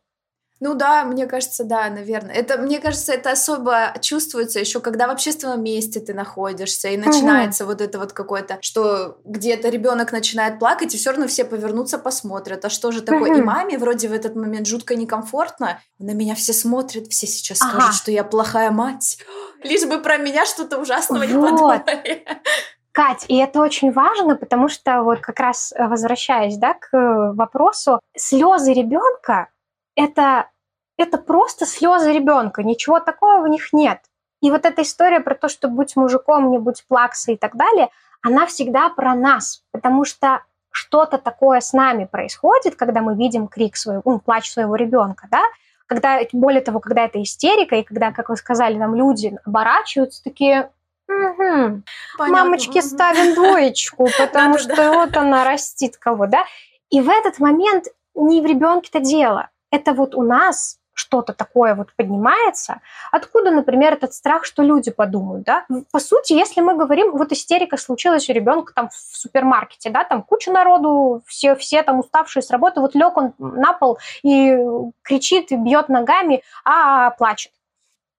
S3: Ну да, мне кажется, да, наверное. Это, мне кажется, это особо чувствуется еще, когда в общественном месте ты находишься, и начинается вот это вот какое-то, что где-то ребенок начинает плакать, и все равно все повернутся, посмотрят. А что же такое? И
S4: Мгм.
S3: маме вроде в этот момент жутко некомфортно. На меня все смотрят, все сейчас
S4: Ага.
S3: скажут, что я плохая мать. Лишь бы про меня что-то ужасного не
S4: Вот.
S3: подумали.
S4: Кать, и это очень важно, потому что вот как раз э, возвращаясь да, к э, вопросу, слезы ребенка это, это просто слезы ребенка, ничего такого в них нет. И вот эта история про то, что будь мужиком, не будь плаксой и так далее, она всегда про нас, потому что что-то такое с нами происходит, когда мы видим крик своего, ну, плач своего ребенка, да, когда, более того, когда это истерика, и когда, как вы сказали, нам люди оборачиваются, такие, «Мгм,
S3: Понятно.
S4: мамочки ставим двоечку, потому что вот она растит кого, да? И в этот момент не в ребенке-то дело. Это вот у нас что-то такое вот поднимается. Откуда, например, этот страх, что люди подумают, да? По сути, если мы говорим, вот истерика случилась у ребенка там в супермаркете, да, там куча народу, все, все там уставшие с работы, вот лег он на пол и кричит, и бьет ногами, а плачет.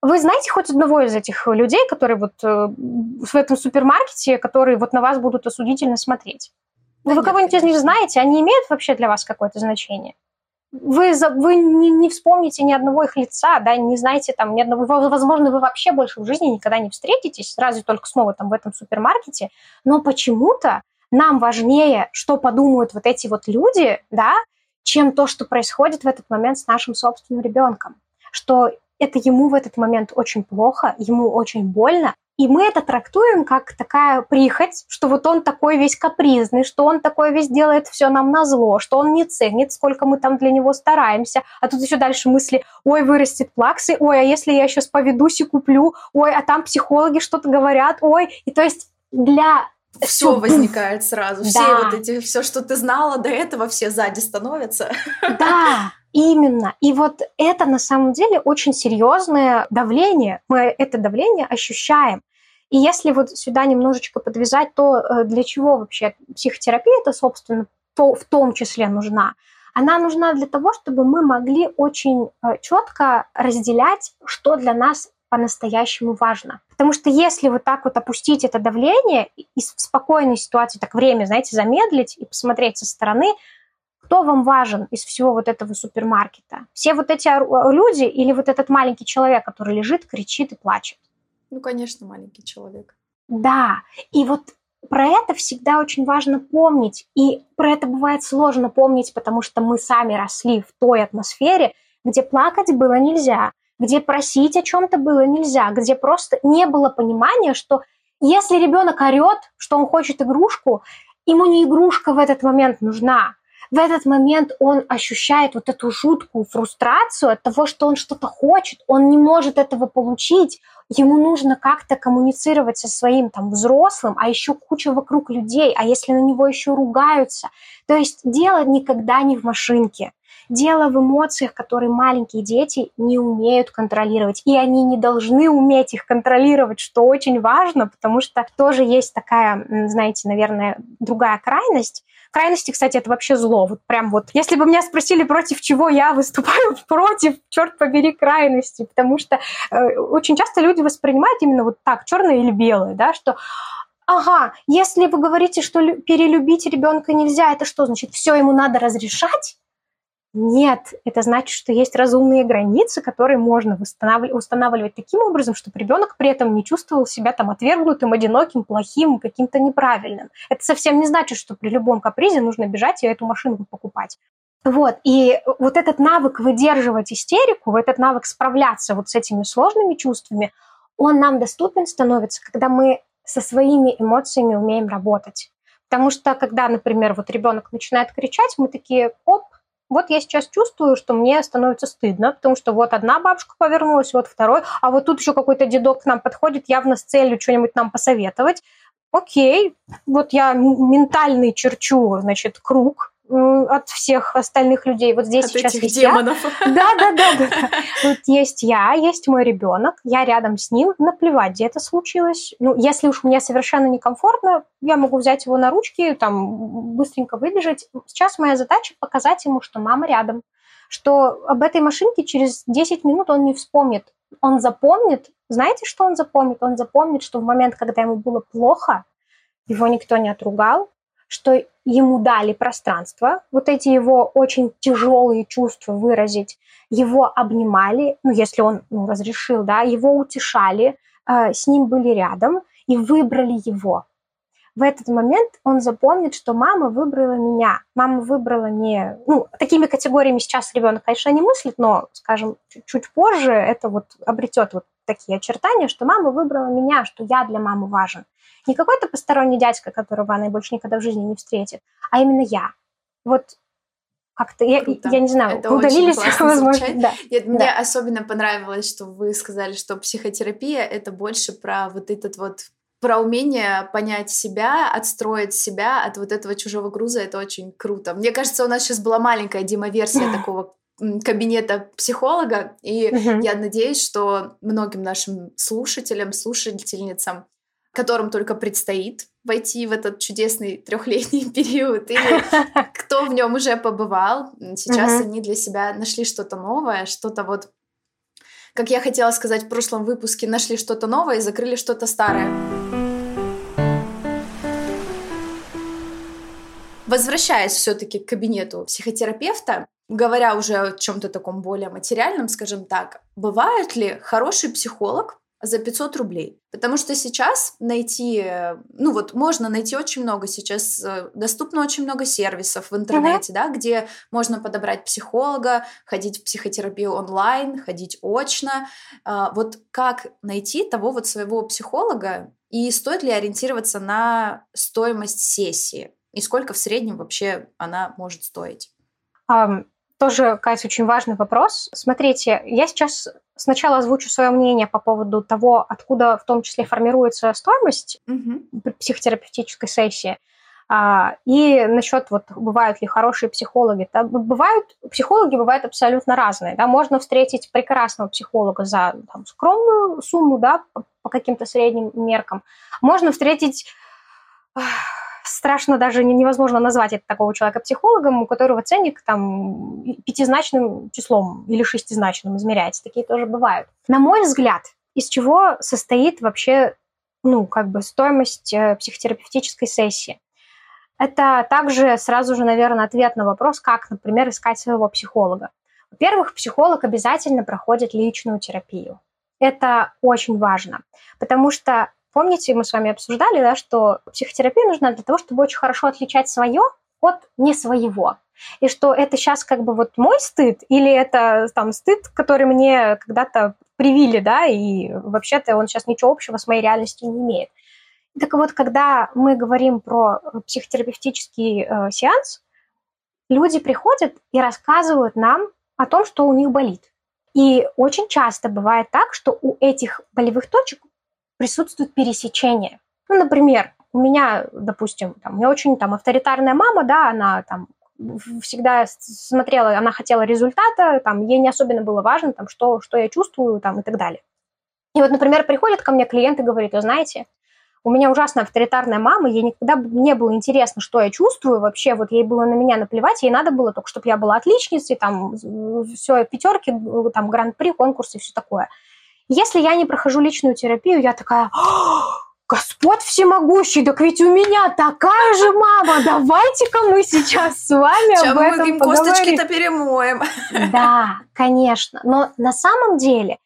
S4: Вы знаете хоть одного из этих людей, которые вот э, в этом супермаркете, которые вот на вас будут осудительно смотреть?
S3: Да
S4: Вы
S3: нет,
S4: кого-нибудь из них знаете? Они имеют вообще для вас какое-то значение? Вы, вы не, не вспомните ни одного их лица, да, не знаете там ни одного, возможно, вы вообще больше в жизни никогда не встретитесь, разве только снова там в этом супермаркете, но почему-то нам важнее, что подумают вот эти вот люди, да, чем то, что происходит в этот момент с нашим собственным ребенком. Что это ему в этот момент очень плохо, ему очень больно, и мы это трактуем как такая прихоть, что вот он такой весь капризный, что он такой весь делает все нам на зло, что он не ценит, сколько мы там для него стараемся. А тут еще дальше мысли, ой, вырастет плаксы, ой, а если я сейчас поведусь и куплю, ой, а там психологи что-то говорят, ой. И то есть для
S3: Все
S4: всё,
S3: возникает сразу. Все
S4: Да.
S3: вот эти, все, что ты знала до этого, все сзади становятся.
S4: Да, именно. И вот это на самом деле очень серьезное давление. Мы это давление ощущаем. И если вот сюда немножечко подвязать, то э, для чего вообще психотерапия это, собственно, то, в том числе нужна? Она нужна для того, чтобы мы могли очень четко разделять, что для нас по-настоящему важно. Потому что если вот так вот опустить это давление и в спокойной ситуации так время, знаете, замедлить и посмотреть со стороны, кто вам важен из всего вот этого супермаркета? Все вот эти люди или вот этот маленький человек, который лежит, кричит и плачет?
S3: Ну, конечно, маленький человек.
S4: Да, и вот про это всегда очень важно помнить. И про это бывает сложно помнить, потому что мы сами росли в той атмосфере, где плакать было нельзя, где просить о чем-то было нельзя, где просто не было понимания, что если ребенок орет, что он хочет игрушку, ему не игрушка в этот момент нужна. В этот момент он ощущает вот эту жуткую фрустрацию от того, что он что-то хочет, он не может этого получить, ему нужно как-то коммуницировать со своим там взрослым, а еще куча вокруг людей, а если на него еще ругаются. То есть дело никогда не в машинке. Дело в эмоциях, которые маленькие дети не умеют контролировать. И они не должны уметь их контролировать, что очень важно, потому что тоже есть такая, знаете, наверное, другая крайность. Крайности, кстати, это вообще зло. Вот прям вот, если бы меня спросили, против чего я выступаю, против, черт побери, крайности, потому что э, очень часто люди воспринимают именно вот так, черное или белое, да, что ага, если вы говорите, что перелюбить ребенка нельзя, это что значит, все ему надо разрешать? Нет, это значит, что есть разумные границы, которые можно устанавливать таким образом, чтобы ребенок при этом не чувствовал себя там отвергнутым, одиноким, плохим, каким-то неправильным. Это совсем не значит, что при любом капризе нужно бежать и эту машинку покупать. Вот, и вот этот навык выдерживать истерику, этот навык справляться вот с этими сложными чувствами, он нам доступен становится, когда мы со своими эмоциями умеем работать. Потому что, когда, например, вот ребенок начинает кричать, мы такие, оп, вот я сейчас чувствую, что мне становится стыдно, потому что вот одна бабушка повернулась, вот второй, а вот тут еще какой-то дедок к нам подходит явно с целью что-нибудь нам посоветовать. окей, вот я ментальный черчу, значит, круг, от всех остальных людей. Вот здесь
S3: от
S4: сейчас
S3: этих
S4: есть
S3: демонов.
S4: я. Да, да, да, да. Вот есть я, есть мой ребенок, я рядом с ним, наплевать, где это случилось. Ну, если уж мне совершенно некомфортно, я могу взять его на ручки, там, быстренько выбежать. Сейчас моя задача показать ему, что мама рядом, что об этой машинке через 10 минут он не вспомнит. Он запомнит, знаете, что он запомнит? Он запомнит, что в момент, когда ему было плохо, его никто не отругал, что ему дали пространство, вот эти его очень тяжелые чувства выразить, его обнимали, ну, если он ну, разрешил, да, его утешали, э, с ним были рядом и выбрали его. В этот момент он запомнит, что мама выбрала меня. Мама выбрала не... Ну, такими категориями сейчас ребенок, конечно, не мыслит, но, скажем, чуть позже это вот обретет вот такие очертания, что мама выбрала меня, что я для мамы важен. Не какой-то посторонний дядька, которого она больше никогда в жизни не встретит, а именно я. Вот как-то, я, я не знаю,
S3: Это
S4: удалились, возможно.
S3: Да. Нет, да. Мне особенно понравилось, что вы сказали, что психотерапия — это больше про вот этот вот про умение понять себя, отстроить себя от вот этого чужого груза, это очень круто. Мне кажется, у нас сейчас была маленькая Дима-версия такого кабинета психолога, и я надеюсь, что многим нашим слушателям, слушательницам которым только предстоит войти в этот чудесный трехлетний период, или кто в нем уже побывал. Сейчас mm-hmm. они для себя нашли что-то новое, что-то вот, как я хотела сказать в прошлом выпуске, нашли что-то новое и закрыли что-то старое. Возвращаясь все-таки к кабинету психотерапевта, говоря уже о чем-то таком более материальном, скажем так, бывает ли хороший психолог, за 500 рублей. Потому что сейчас найти, ну вот можно найти очень много сейчас, э, доступно очень много сервисов в интернете, mm-hmm. да, где можно подобрать психолога, ходить в психотерапию онлайн, ходить очно. А, вот как найти того вот своего психолога и стоит ли ориентироваться на стоимость сессии? И сколько в среднем вообще она может стоить?
S4: Um, тоже, Катя, очень важный вопрос. Смотрите, я сейчас сначала озвучу свое мнение по поводу того, откуда в том числе формируется стоимость mm-hmm. психотерапевтической сессии. А, и насчет вот бывают ли хорошие психологи. Да, бывают психологи бывают абсолютно разные. Да, можно встретить прекрасного психолога за там, скромную сумму, да, по, по каким-то средним меркам. Можно встретить страшно даже невозможно назвать это такого человека психологом, у которого ценник там пятизначным числом или шестизначным измеряется. Такие тоже бывают. На мой взгляд, из чего состоит вообще ну, как бы стоимость э, психотерапевтической сессии? Это также сразу же, наверное, ответ на вопрос, как, например, искать своего психолога. Во-первых, психолог обязательно проходит личную терапию. Это очень важно, потому что Помните, мы с вами обсуждали, да, что психотерапия нужна для того, чтобы очень хорошо отличать свое от не своего. И что это сейчас как бы вот мой стыд, или это там стыд, который мне когда-то привили, да, и вообще-то он сейчас ничего общего с моей реальностью не имеет. Так вот, когда мы говорим про психотерапевтический э, сеанс, люди приходят и рассказывают нам о том, что у них болит. И очень часто бывает так, что у этих болевых точек присутствует пересечение. Ну, например, у меня, допустим, там, у меня очень там авторитарная мама, да, она там всегда смотрела, она хотела результата, там, ей не особенно было важно, там, что, что я чувствую, там, и так далее. И вот, например, приходит ко мне клиент и говорит, вы знаете, у меня ужасно авторитарная мама, ей никогда не было интересно, что я чувствую вообще, вот ей было на меня наплевать, ей надо было только, чтобы я была отличницей, там, все, пятерки, там, гран-при, конкурсы, все такое. Если я не прохожу личную терапию, я такая, Господь всемогущий, так ведь у меня такая же мама, давайте-ка мы сейчас с вами Сейчас об мы этом
S3: косточки-то перемоем.
S4: Да, конечно. Но на самом деле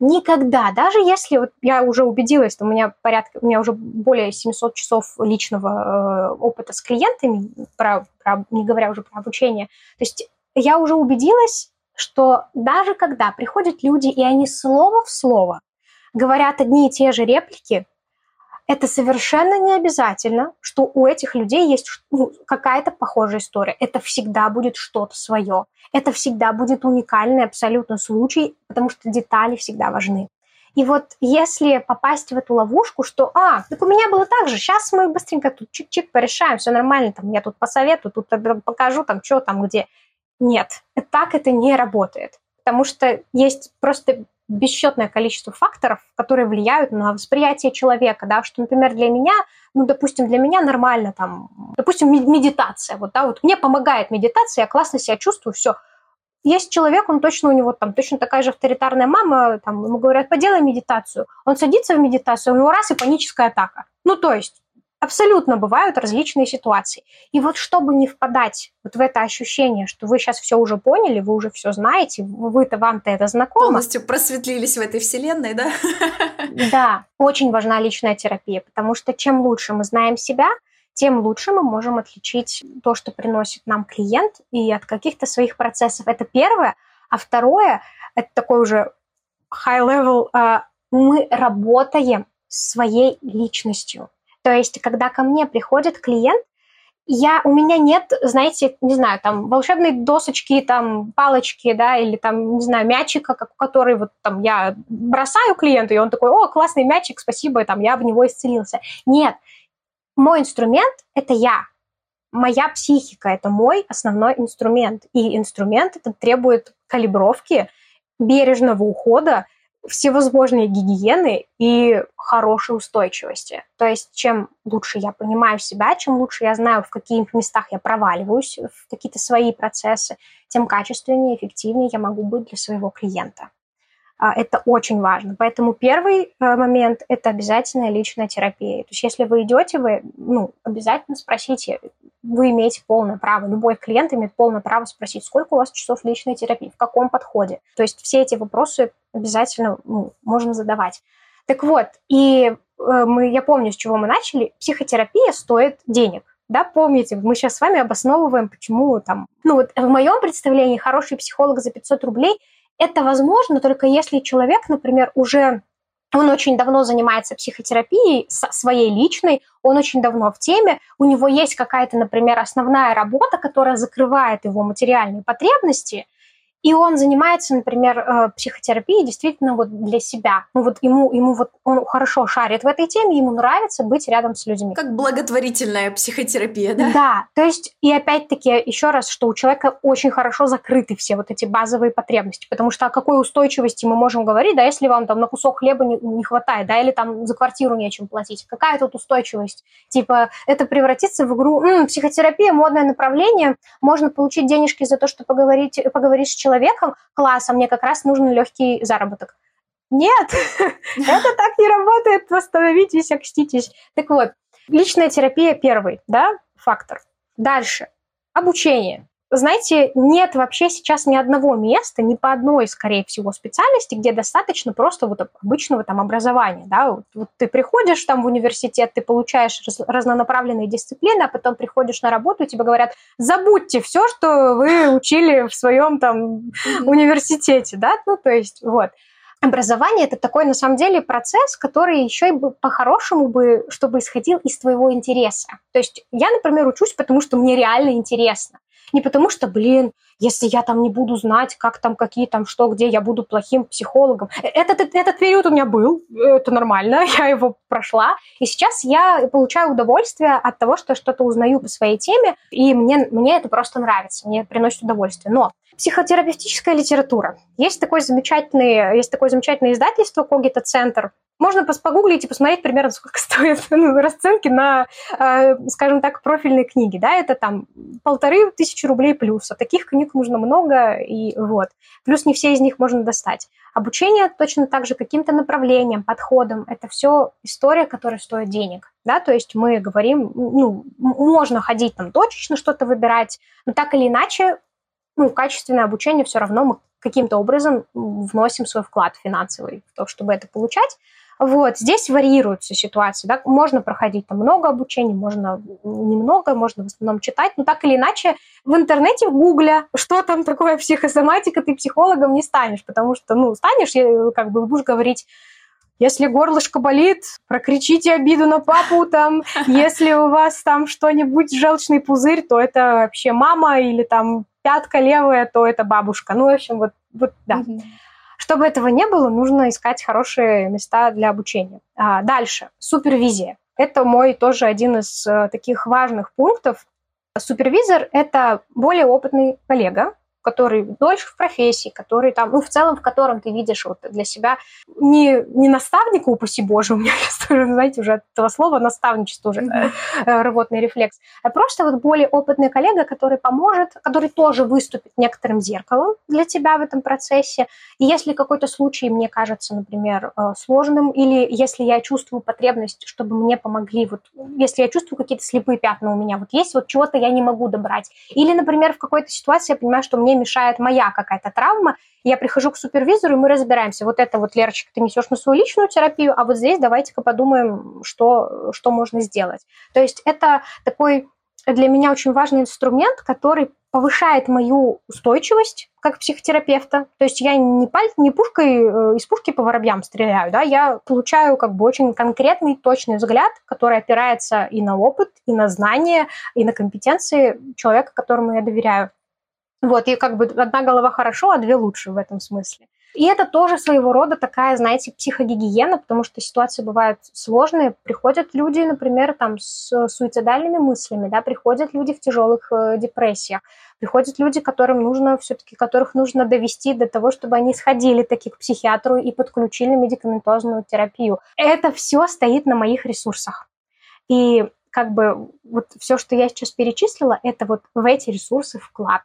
S4: никогда, даже если вот я уже убедилась, что у меня порядка, у меня уже более 700 часов личного э, опыта с клиентами, про, про, не говоря уже про обучение, то есть я уже убедилась, что даже когда приходят люди, и они слово в слово говорят одни и те же реплики, это совершенно не обязательно, что у этих людей есть ну, какая-то похожая история. Это всегда будет что-то свое. Это всегда будет уникальный абсолютно случай, потому что детали всегда важны. И вот если попасть в эту ловушку, что, а, так у меня было так же, сейчас мы быстренько тут чик-чик порешаем, все нормально, там, я тут посоветую, тут покажу, там, что там, где. Нет, так это не работает. Потому что есть просто бесчетное количество факторов, которые влияют на восприятие человека, да, что, например, для меня, ну, допустим, для меня нормально там, допустим, медитация, вот, да, вот мне помогает медитация, я классно себя чувствую, все. Есть человек, он точно у него там точно такая же авторитарная мама, там ему говорят, поделай медитацию. Он садится в медитацию, у него раз и паническая атака. Ну, то есть Абсолютно бывают различные ситуации. И вот чтобы не впадать вот в это ощущение, что вы сейчас все уже поняли, вы уже все знаете, вы-то вам-то это знакомо.
S3: Полностью просветлились в этой вселенной, да?
S4: Да, очень важна личная терапия, потому что чем лучше мы знаем себя, тем лучше мы можем отличить то, что приносит нам клиент, и от каких-то своих процессов. Это первое. А второе, это такой уже high level, а, мы работаем своей личностью. То есть, когда ко мне приходит клиент, я, у меня нет, знаете, не знаю, там, волшебной досочки, там, палочки, да, или там, не знаю, мячика, как, который вот там я бросаю клиенту, и он такой, о, классный мячик, спасибо, там, я в него исцелился. Нет, мой инструмент – это я. Моя психика – это мой основной инструмент. И инструмент этот требует калибровки, бережного ухода, всевозможные гигиены и хорошей устойчивости. То есть чем лучше я понимаю себя, чем лучше я знаю, в каких местах я проваливаюсь, в какие-то свои процессы, тем качественнее, эффективнее я могу быть для своего клиента. А, это очень важно. Поэтому первый э, момент – это обязательная личная терапия. То есть если вы идете, вы ну, обязательно спросите, вы имеете полное право, любой клиент имеет полное право спросить, сколько у вас часов личной терапии, в каком подходе. То есть все эти вопросы обязательно ну, можно задавать. Так вот, и э, мы, я помню, с чего мы начали. Психотерапия стоит денег. Да, помните, мы сейчас с вами обосновываем, почему там... Ну вот в моем представлении хороший психолог за 500 рублей это возможно только если человек, например, уже он очень давно занимается психотерапией своей личной, он очень давно в теме, у него есть какая-то, например, основная работа, которая закрывает его материальные потребности, и он занимается, например, э, психотерапией действительно вот для себя. Ну вот ему, ему вот он хорошо шарит в этой теме, ему нравится быть рядом с людьми.
S3: Как благотворительная психотерапия, да?
S4: Да, то есть и опять-таки еще раз, что у человека очень хорошо закрыты все вот эти базовые потребности, потому что о какой устойчивости мы можем говорить, да, если вам там на кусок хлеба не, не хватает, да, или там за квартиру нечем платить, какая тут устойчивость? Типа это превратится в игру, м-м, психотерапия, модное направление, можно получить денежки за то, что поговорить, поговорить с человеком, человеком, а мне как раз нужен легкий заработок. Нет, это так не работает, восстановитесь, окститесь. Так вот, личная терапия первый, да, фактор. Дальше, обучение знаете, нет вообще сейчас ни одного места, ни по одной, скорее всего, специальности, где достаточно просто вот обычного там образования, да, вот, вот ты приходишь там в университет, ты получаешь раз, разнонаправленные дисциплины, а потом приходишь на работу, и тебе говорят, забудьте все, что вы учили в своем там университете, да, ну, то есть, вот. Образование – это такой, на самом деле, процесс, который еще и по-хорошему бы, чтобы исходил из твоего интереса. То есть я, например, учусь, потому что мне реально интересно. Не потому что, блин, если я там не буду знать, как там, какие там, что, где, я буду плохим психологом. Э, этот, этот, этот период у меня был, это нормально, я его прошла. И сейчас я получаю удовольствие от того, что я что-то узнаю по своей теме, и мне, мне это просто нравится, мне приносит удовольствие. Но психотерапевтическая литература. Есть такое замечательное, есть такое замечательное издательство Когита Центр. Можно погуглить и посмотреть примерно, сколько стоят ну, расценки на, э, скажем так, профильные книги. Да, это там полторы тысячи рублей плюс. А таких книг нужно много, и вот. Плюс не все из них можно достать. Обучение точно так же каким-то направлением, подходом. Это все история, которая стоит денег. Да, то есть мы говорим, ну, можно ходить там точечно что-то выбирать, но так или иначе ну, качественное обучение все равно мы каким-то образом вносим свой вклад финансовый в то, чтобы это получать. Вот, здесь варьируются ситуации, да, можно проходить там много обучений, можно немного, можно в основном читать, но так или иначе в интернете, в гугле, что там такое психосоматика, ты психологом не станешь, потому что, ну, станешь, как бы будешь говорить, если горлышко болит, прокричите обиду на папу там. Если у вас там что-нибудь, желчный пузырь, то это вообще мама или там пятка левая, то это бабушка. Ну, в общем, вот, вот да. Чтобы этого не было, нужно искать хорошие места для обучения. А, дальше. Супервизия. Это мой тоже один из э, таких важных пунктов. Супервизор – это более опытный коллега, который дольше в профессии, который там, ну, в целом, в котором ты видишь вот для себя не, не наставника, упаси боже, у меня сейчас тоже, знаете, уже от этого слова наставничество уже mm-hmm. рвотный рефлекс, а просто вот более опытный коллега, который поможет, который тоже выступит некоторым зеркалом для тебя в этом процессе. И если какой-то случай мне кажется, например, э, сложным, или если я чувствую потребность, чтобы мне помогли, вот если я чувствую какие-то слепые пятна у меня, вот есть вот чего-то я не могу добрать. Или, например, в какой-то ситуации я понимаю, что мне мешает моя какая-то травма, я прихожу к супервизору, и мы разбираемся. Вот это вот, Лерочка, ты несешь на свою личную терапию, а вот здесь давайте-ка подумаем, что, что можно сделать. То есть это такой для меня очень важный инструмент, который повышает мою устойчивость как психотерапевта. То есть я не, паль, не пушкой э, из пушки по воробьям стреляю, да, я получаю как бы очень конкретный, точный взгляд, который опирается и на опыт, и на знания, и на компетенции человека, которому я доверяю. Вот, и как бы одна голова хорошо, а две лучше в этом смысле. И это тоже своего рода такая, знаете, психогигиена, потому что ситуации бывают сложные. Приходят люди, например, там с суицидальными мыслями, да, приходят люди в тяжелых э, депрессиях, приходят люди, которым нужно все-таки, которых нужно довести до того, чтобы они сходили таки к психиатру и подключили медикаментозную терапию. Это все стоит на моих ресурсах. И как бы вот все, что я сейчас перечислила, это вот в эти ресурсы вклад.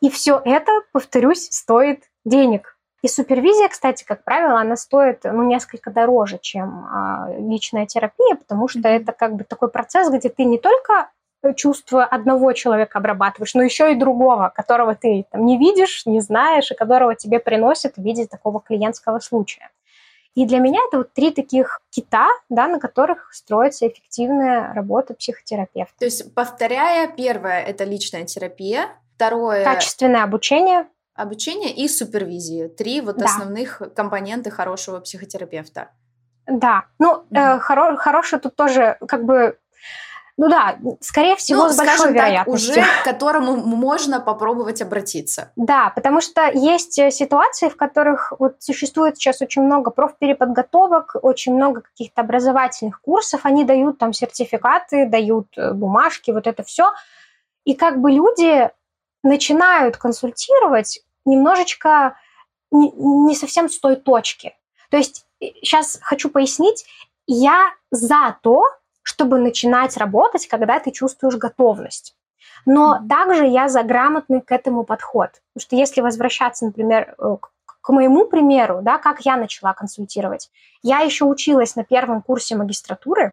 S4: И все это, повторюсь, стоит денег. И супервизия, кстати, как правило, она стоит ну, несколько дороже, чем а, личная терапия, потому что mm-hmm. это как бы такой процесс, где ты не только чувство одного человека обрабатываешь, но еще и другого, которого ты там, не видишь, не знаешь, и которого тебе приносят в виде такого клиентского случая. И для меня это вот три таких кита, да, на которых строится эффективная работа психотерапевта.
S3: То есть, повторяя, первое – это личная терапия, Второе...
S4: Качественное обучение.
S3: Обучение и супервизия. Три вот да. основных компоненты хорошего психотерапевта.
S4: Да. Ну, угу. э, хоро- хороший тут тоже как бы ну да, скорее всего, ну, с большой вероятностью.
S3: Так, уже к которому можно попробовать обратиться.
S4: Да, потому что есть э, ситуации, в которых вот существует сейчас очень много профпереподготовок, очень много каких-то образовательных курсов, они дают там сертификаты, дают э, бумажки, вот это все. И как бы люди начинают консультировать немножечко не, не совсем с той точки. То есть сейчас хочу пояснить, я за то, чтобы начинать работать, когда ты чувствуешь готовность. Но mm-hmm. также я за грамотный к этому подход. Потому что если возвращаться, например, э, к моему примеру, да, как я начала консультировать, я еще училась на первом курсе магистратуры,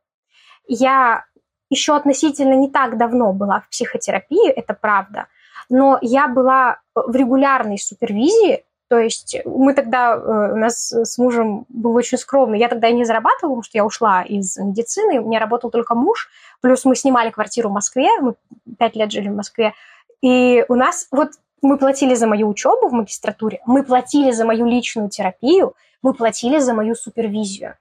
S4: я еще относительно не так давно была в психотерапии, это правда, но я была в регулярной супервизии, то есть мы тогда, э, у нас с мужем был очень скромный. Я тогда не зарабатывала, потому что я ушла из медицины. У меня работал только муж. Плюс мы снимали квартиру в Москве. Мы пять лет жили в Москве. И у нас вот мы платили за мою учебу в магистратуре, мы платили за мою личную терапию, мы платили за мою супервизию.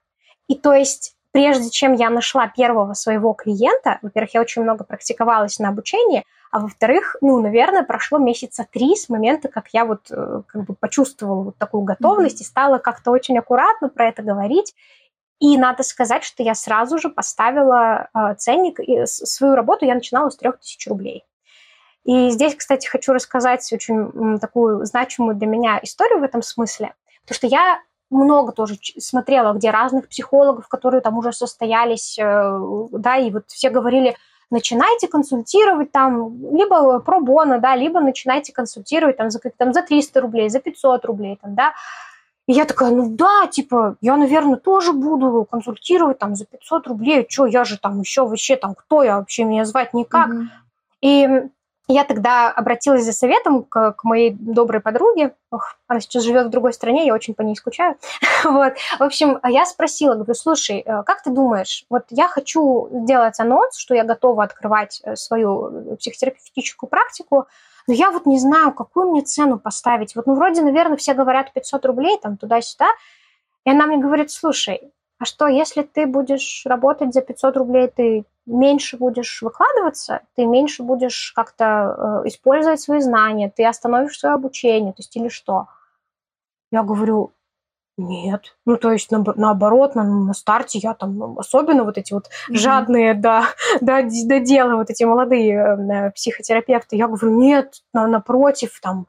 S4: И то есть прежде чем я нашла первого своего клиента, во-первых, я очень много практиковалась на обучении, а во-вторых, ну, наверное, прошло месяца три с момента, как я вот э, как бы почувствовала вот такую готовность mm-hmm. и стала как-то очень аккуратно про это говорить. И надо сказать, что я сразу же поставила э, ценник, и свою работу я начинала с 3000 рублей. И здесь, кстати, хочу рассказать очень такую значимую для меня историю в этом смысле, потому что я много тоже смотрела, где разных психологов, которые там уже состоялись, э, да, и вот все говорили, начинайте консультировать там либо про бона, да, либо начинайте консультировать там за, там, за 300 рублей, за 500 рублей, там, да. И я такая, ну да, типа, я, наверное, тоже буду консультировать там за 500 рублей, что я же там еще вообще там, кто я вообще, меня звать никак. Mm-hmm. И я тогда обратилась за советом к, к моей доброй подруге. Ох, она сейчас живет в другой стране, я очень по ней скучаю. вот. В общем, я спросила, говорю, слушай, э, как ты думаешь, вот я хочу сделать анонс, что я готова открывать э, свою психотерапевтическую практику, но я вот не знаю, какую мне цену поставить. Вот, ну, вроде, наверное, все говорят 500 рублей, там, туда-сюда. И она мне говорит, слушай, а что, если ты будешь работать за 500 рублей, ты меньше будешь выкладываться, ты меньше будешь как-то э, использовать свои знания, ты остановишь свое обучение, то есть или что? Я говорю, нет. Ну, то есть, на, наоборот, на, на старте я там, ну, особенно вот эти вот mm-hmm. жадные до, до, до дела, вот эти молодые э, психотерапевты, я говорю, нет, на, напротив, там,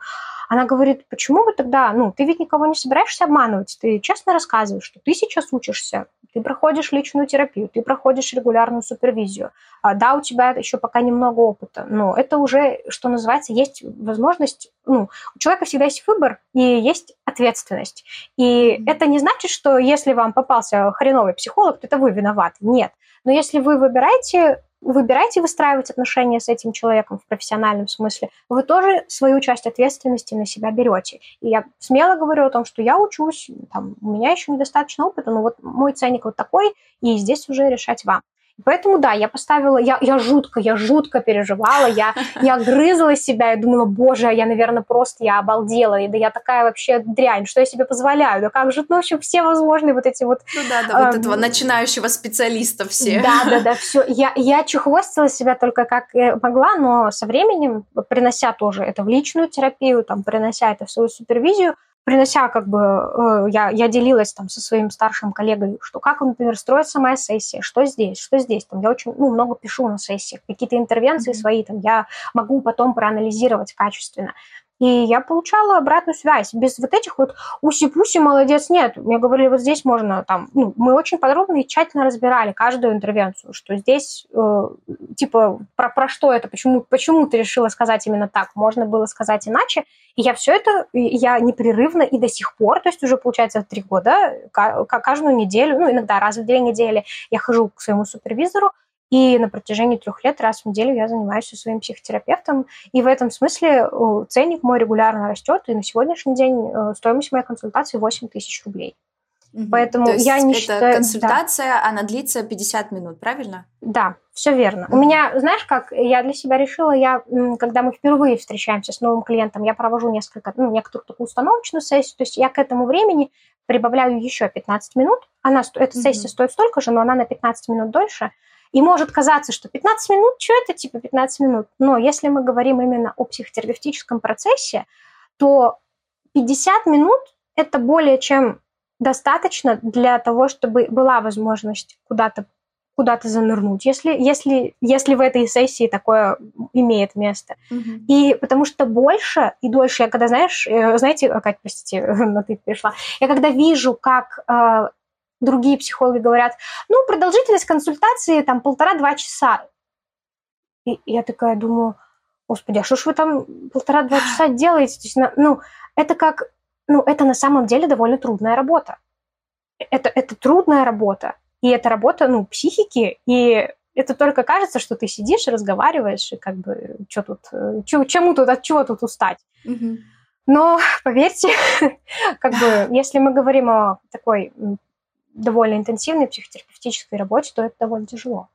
S4: она говорит, почему вы тогда, ну, ты ведь никого не собираешься обманывать, ты честно рассказываешь, что ты сейчас учишься, ты проходишь личную терапию, ты проходишь регулярную супервизию. А, да, у тебя еще пока немного опыта, но это уже, что называется, есть возможность, ну, у человека всегда есть выбор и есть ответственность. И mm-hmm. это не значит, что если вам попался хреновый психолог, то это вы виноваты. Нет. Но если вы выбираете выбираете выстраивать отношения с этим человеком в профессиональном смысле, вы тоже свою часть ответственности на себя берете. И я смело говорю о том, что я учусь, там, у меня еще недостаточно опыта, но вот мой ценник вот такой, и здесь уже решать вам. Поэтому, да, я поставила, я, я жутко, я жутко переживала, я, я грызла себя, я думала, боже, я, наверное, просто, я обалдела, и да я такая вообще дрянь, что я себе позволяю, да как же, ну, в общем, все возможные вот эти вот...
S3: Ну да, да, э, вот этого начинающего специалиста все.
S4: Да, да, да, все. Я, я чехвостила себя только как могла, но со временем, принося тоже это в личную терапию, там, принося это в свою супервизию, принося как бы, э, я, я делилась там со своим старшим коллегой, что как, например, строится моя сессия, что здесь, что здесь, там я очень ну, много пишу на сессиях, какие-то интервенции mm-hmm. свои там я могу потом проанализировать качественно. И я получала обратную связь. Без вот этих вот уси-пуси, молодец, нет. Мне говорили, вот здесь можно там... Ну, мы очень подробно и тщательно разбирали каждую интервенцию, что здесь, э, типа, про, про что это, почему, почему ты решила сказать именно так. Можно было сказать иначе. И я все это, я непрерывно и до сих пор, то есть уже, получается, три года, каждую неделю, ну, иногда раз в две недели я хожу к своему супервизору, и на протяжении трех лет раз в неделю я занимаюсь со своим психотерапевтом. И в этом смысле э, ценник мой регулярно растет. И на сегодняшний день э, стоимость моей консультации 8 тысяч рублей.
S3: Угу. Поэтому То есть я не это считаю... консультация, да. она длится 50 минут, правильно?
S4: Да, все верно. Угу. У меня, знаешь, как я для себя решила, я, когда мы впервые встречаемся с новым клиентом, я провожу несколько, ну, некоторую такую установочную сессию, то есть я к этому времени прибавляю еще 15 минут. Она, эта сессия угу. стоит столько же, но она на 15 минут дольше. И может казаться, что 15 минут, что это типа 15 минут? Но если мы говорим именно о психотерапевтическом процессе, то 50 минут – это более чем достаточно для того, чтобы была возможность куда-то куда-то занырнуть, если, если, если в этой сессии такое имеет место. Mm-hmm. И потому что больше и дольше, я когда, знаешь, э, знаете, Катя, простите, на ты пришла, я когда вижу, как э, другие психологи говорят, ну, продолжительность консультации там полтора-два часа. И я такая думаю, господи, а что ж вы там полтора-два часа делаете? То есть, ну, это как, ну, это на самом деле довольно трудная работа. Это, это трудная работа. И это работа, ну, психики, и это только кажется, что ты сидишь, разговариваешь, и как бы, что тут, чё, чему тут, от чего тут устать? Mm-hmm. Но поверьте, как бы, если мы говорим о такой довольно интенсивной психотерапевтической работе, то это довольно тяжело.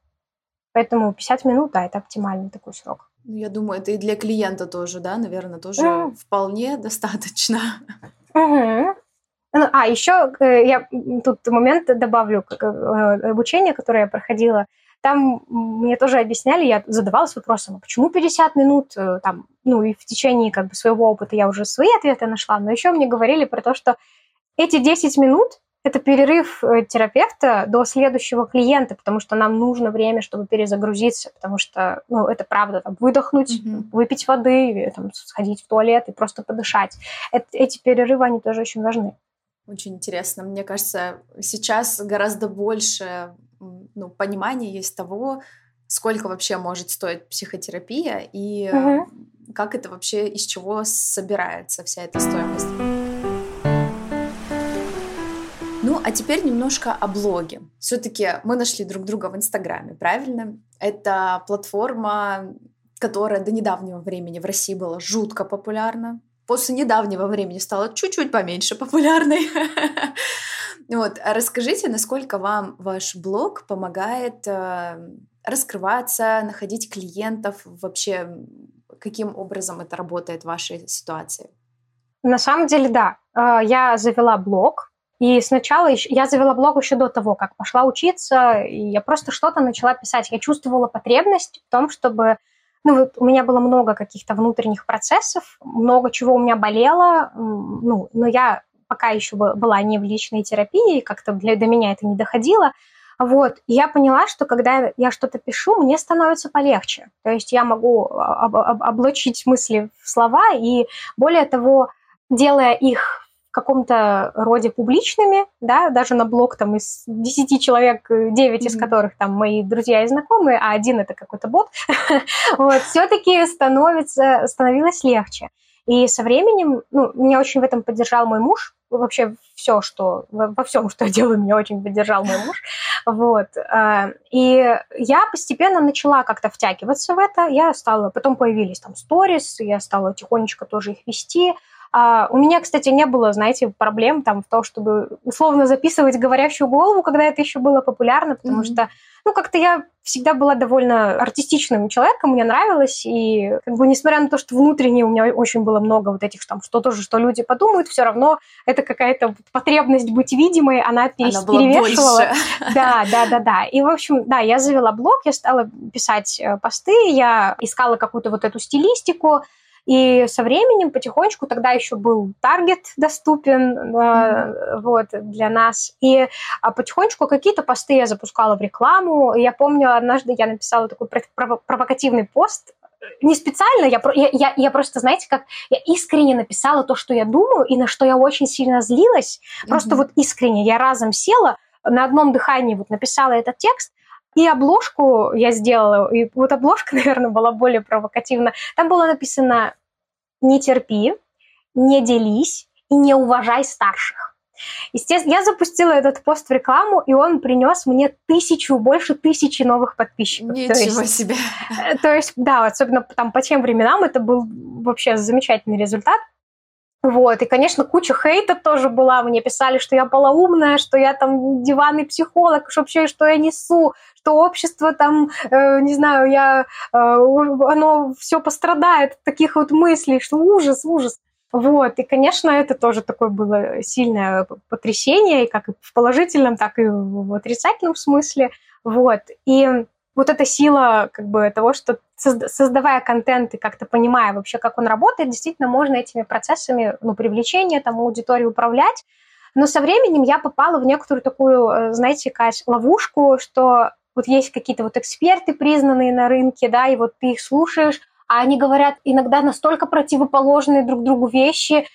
S4: Поэтому 50 минут, да, это оптимальный такой срок.
S3: Ну, я думаю, это и для клиента тоже, да, наверное, тоже mm. вполне достаточно.
S4: Mm-hmm. а, еще э, я тут момент добавлю, как э, обучение, которое я проходила, там мне тоже объясняли, я задавалась вопросом, а почему 50 минут, э, там, ну, и в течение как бы своего опыта я уже свои ответы нашла, но еще мне говорили про то, что эти 10 минут это перерыв э, терапевта до следующего клиента, потому что нам нужно время, чтобы перезагрузиться, потому что, ну, это правда, там, выдохнуть, mm-hmm. выпить воды, там, сходить в туалет и просто подышать. Это, эти перерывы, они тоже очень важны.
S3: Очень интересно. Мне кажется, сейчас гораздо больше ну, понимания есть того, сколько вообще может стоить психотерапия и угу. как это вообще, из чего собирается вся эта стоимость. А теперь немножко о блоге. Все-таки мы нашли друг друга в Инстаграме, правильно? Это платформа, которая до недавнего времени в России была жутко популярна. После недавнего времени стала чуть-чуть поменьше популярной. Вот, а расскажите, насколько вам ваш блог помогает э, раскрываться, находить клиентов, вообще каким образом это работает в вашей ситуации?
S4: На самом деле, да. Э, я завела блог, и сначала я завела блог еще до того, как пошла учиться, и я просто что-то начала писать. Я чувствовала потребность в том, чтобы... Ну, вот у меня было много каких-то внутренних процессов, много чего у меня болело, ну, но я пока еще была не в личной терапии, как-то для, до меня это не доходило. Вот, и я поняла, что когда я что-то пишу, мне становится полегче. То есть я могу об, об, облачить мысли в слова, и более того, делая их каком-то роде публичными, да, даже на блог там из 10 человек, 9 mm-hmm. из которых там мои друзья и знакомые, а один это какой-то бот, вот, все-таки становится, становилось легче. И со временем, ну, меня очень в этом поддержал мой муж, вообще все, что во всем, что я делаю, меня очень поддержал мой муж. Вот. А, и я постепенно начала как-то втягиваться в это. Я стала, потом появились там сторис, я стала тихонечко тоже их вести. А, у меня, кстати, не было, знаете, проблем там в том, чтобы условно записывать говорящую голову, когда это еще было популярно, потому mm-hmm. что, ну, как-то я всегда была довольно артистичным человеком, мне нравилось, и как бы несмотря на то, что внутренне у меня очень было много вот этих там, что тоже, что люди подумают, все равно это какая-то потребность быть видимой, она, перес... она перевешивала. Больше. Да, да, да, да. И, в общем, да, я завела блог, я стала писать э, посты, я искала какую-то вот эту стилистику, и со временем потихонечку тогда еще был таргет доступен mm-hmm. вот, для нас. И а потихонечку какие-то посты я запускала в рекламу. Я помню, однажды я написала такой провокативный пост не специально, я, я, я, я просто, знаете, как я искренне написала то, что я думаю, и на что я очень сильно злилась. Mm-hmm. Просто вот искренне я разом села, на одном дыхании вот написала этот текст, и обложку я сделала, и вот обложка, наверное, была более провокативна. Там было написано «Не терпи», «Не делись» и «Не уважай старших». Естественно, я запустила этот пост в рекламу, и он принес мне тысячу, больше тысячи новых подписчиков.
S3: Ничего есть, себе.
S4: Э, то есть, да, особенно там по тем временам это был вообще замечательный результат. Вот, и, конечно, куча хейта тоже была. Мне писали, что я полоумная, что я там диванный психолог, что вообще, что я несу, что общество там, э, не знаю, я, э, оно все пострадает от таких вот мыслей, что ужас, ужас. Вот, и, конечно, это тоже такое было сильное потрясение, и как и в положительном, так и в отрицательном смысле. Вот, и вот эта сила как бы того, что создавая контент и как-то понимая вообще, как он работает, действительно можно этими процессами ну, привлечения там, аудитории управлять. Но со временем я попала в некоторую такую, э, знаете, Кась, ловушку, что вот есть какие-то вот эксперты, признанные на рынке, да, и вот ты их слушаешь, а они говорят иногда настолько противоположные друг другу вещи,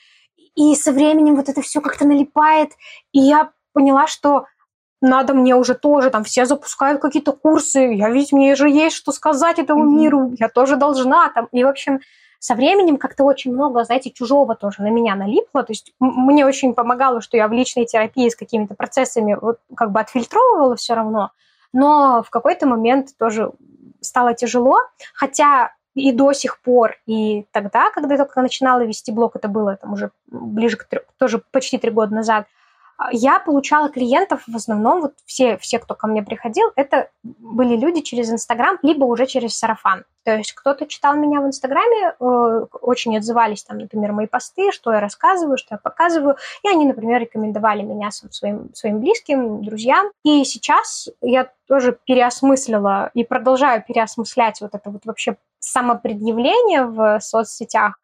S4: и со временем вот это все как-то налипает, и я поняла, что надо мне уже тоже, там все запускают какие-то курсы, я ведь мне же есть что сказать этому mm-hmm. миру, я тоже должна там. И, в общем, со временем как-то очень много, знаете, чужого тоже на меня налипло. То есть мне очень помогало, что я в личной терапии с какими-то процессами вот как бы отфильтровывала все равно. Но в какой-то момент тоже стало тяжело, хотя и до сих пор, и тогда, когда я только начинала вести блог, это было там уже ближе к тоже почти три года назад, я получала клиентов в основном, вот все, все, кто ко мне приходил, это были люди через Инстаграм, либо уже через сарафан. То есть кто-то читал меня в Инстаграме, э, очень отзывались там, например, мои посты, что я рассказываю, что я показываю, и они, например, рекомендовали меня своим, своим близким, друзьям. И сейчас я тоже переосмыслила и продолжаю переосмыслять вот это вот вообще самопредъявление в соцсетях,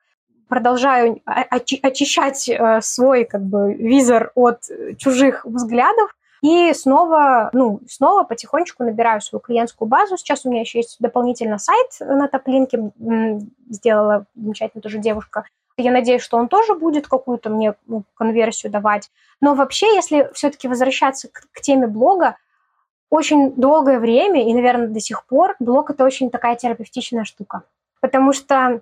S4: продолжаю очищать э, свой как бы визор от чужих взглядов, и снова, ну, снова потихонечку набираю свою клиентскую базу. Сейчас у меня еще есть дополнительно сайт на топлинке, сделала замечательно тоже девушка. Я надеюсь, что он тоже будет какую-то мне ну, конверсию давать. Но вообще, если все-таки возвращаться к, к теме блога, очень долгое время, и, наверное, до сих пор, блог – это очень такая терапевтичная штука. Потому что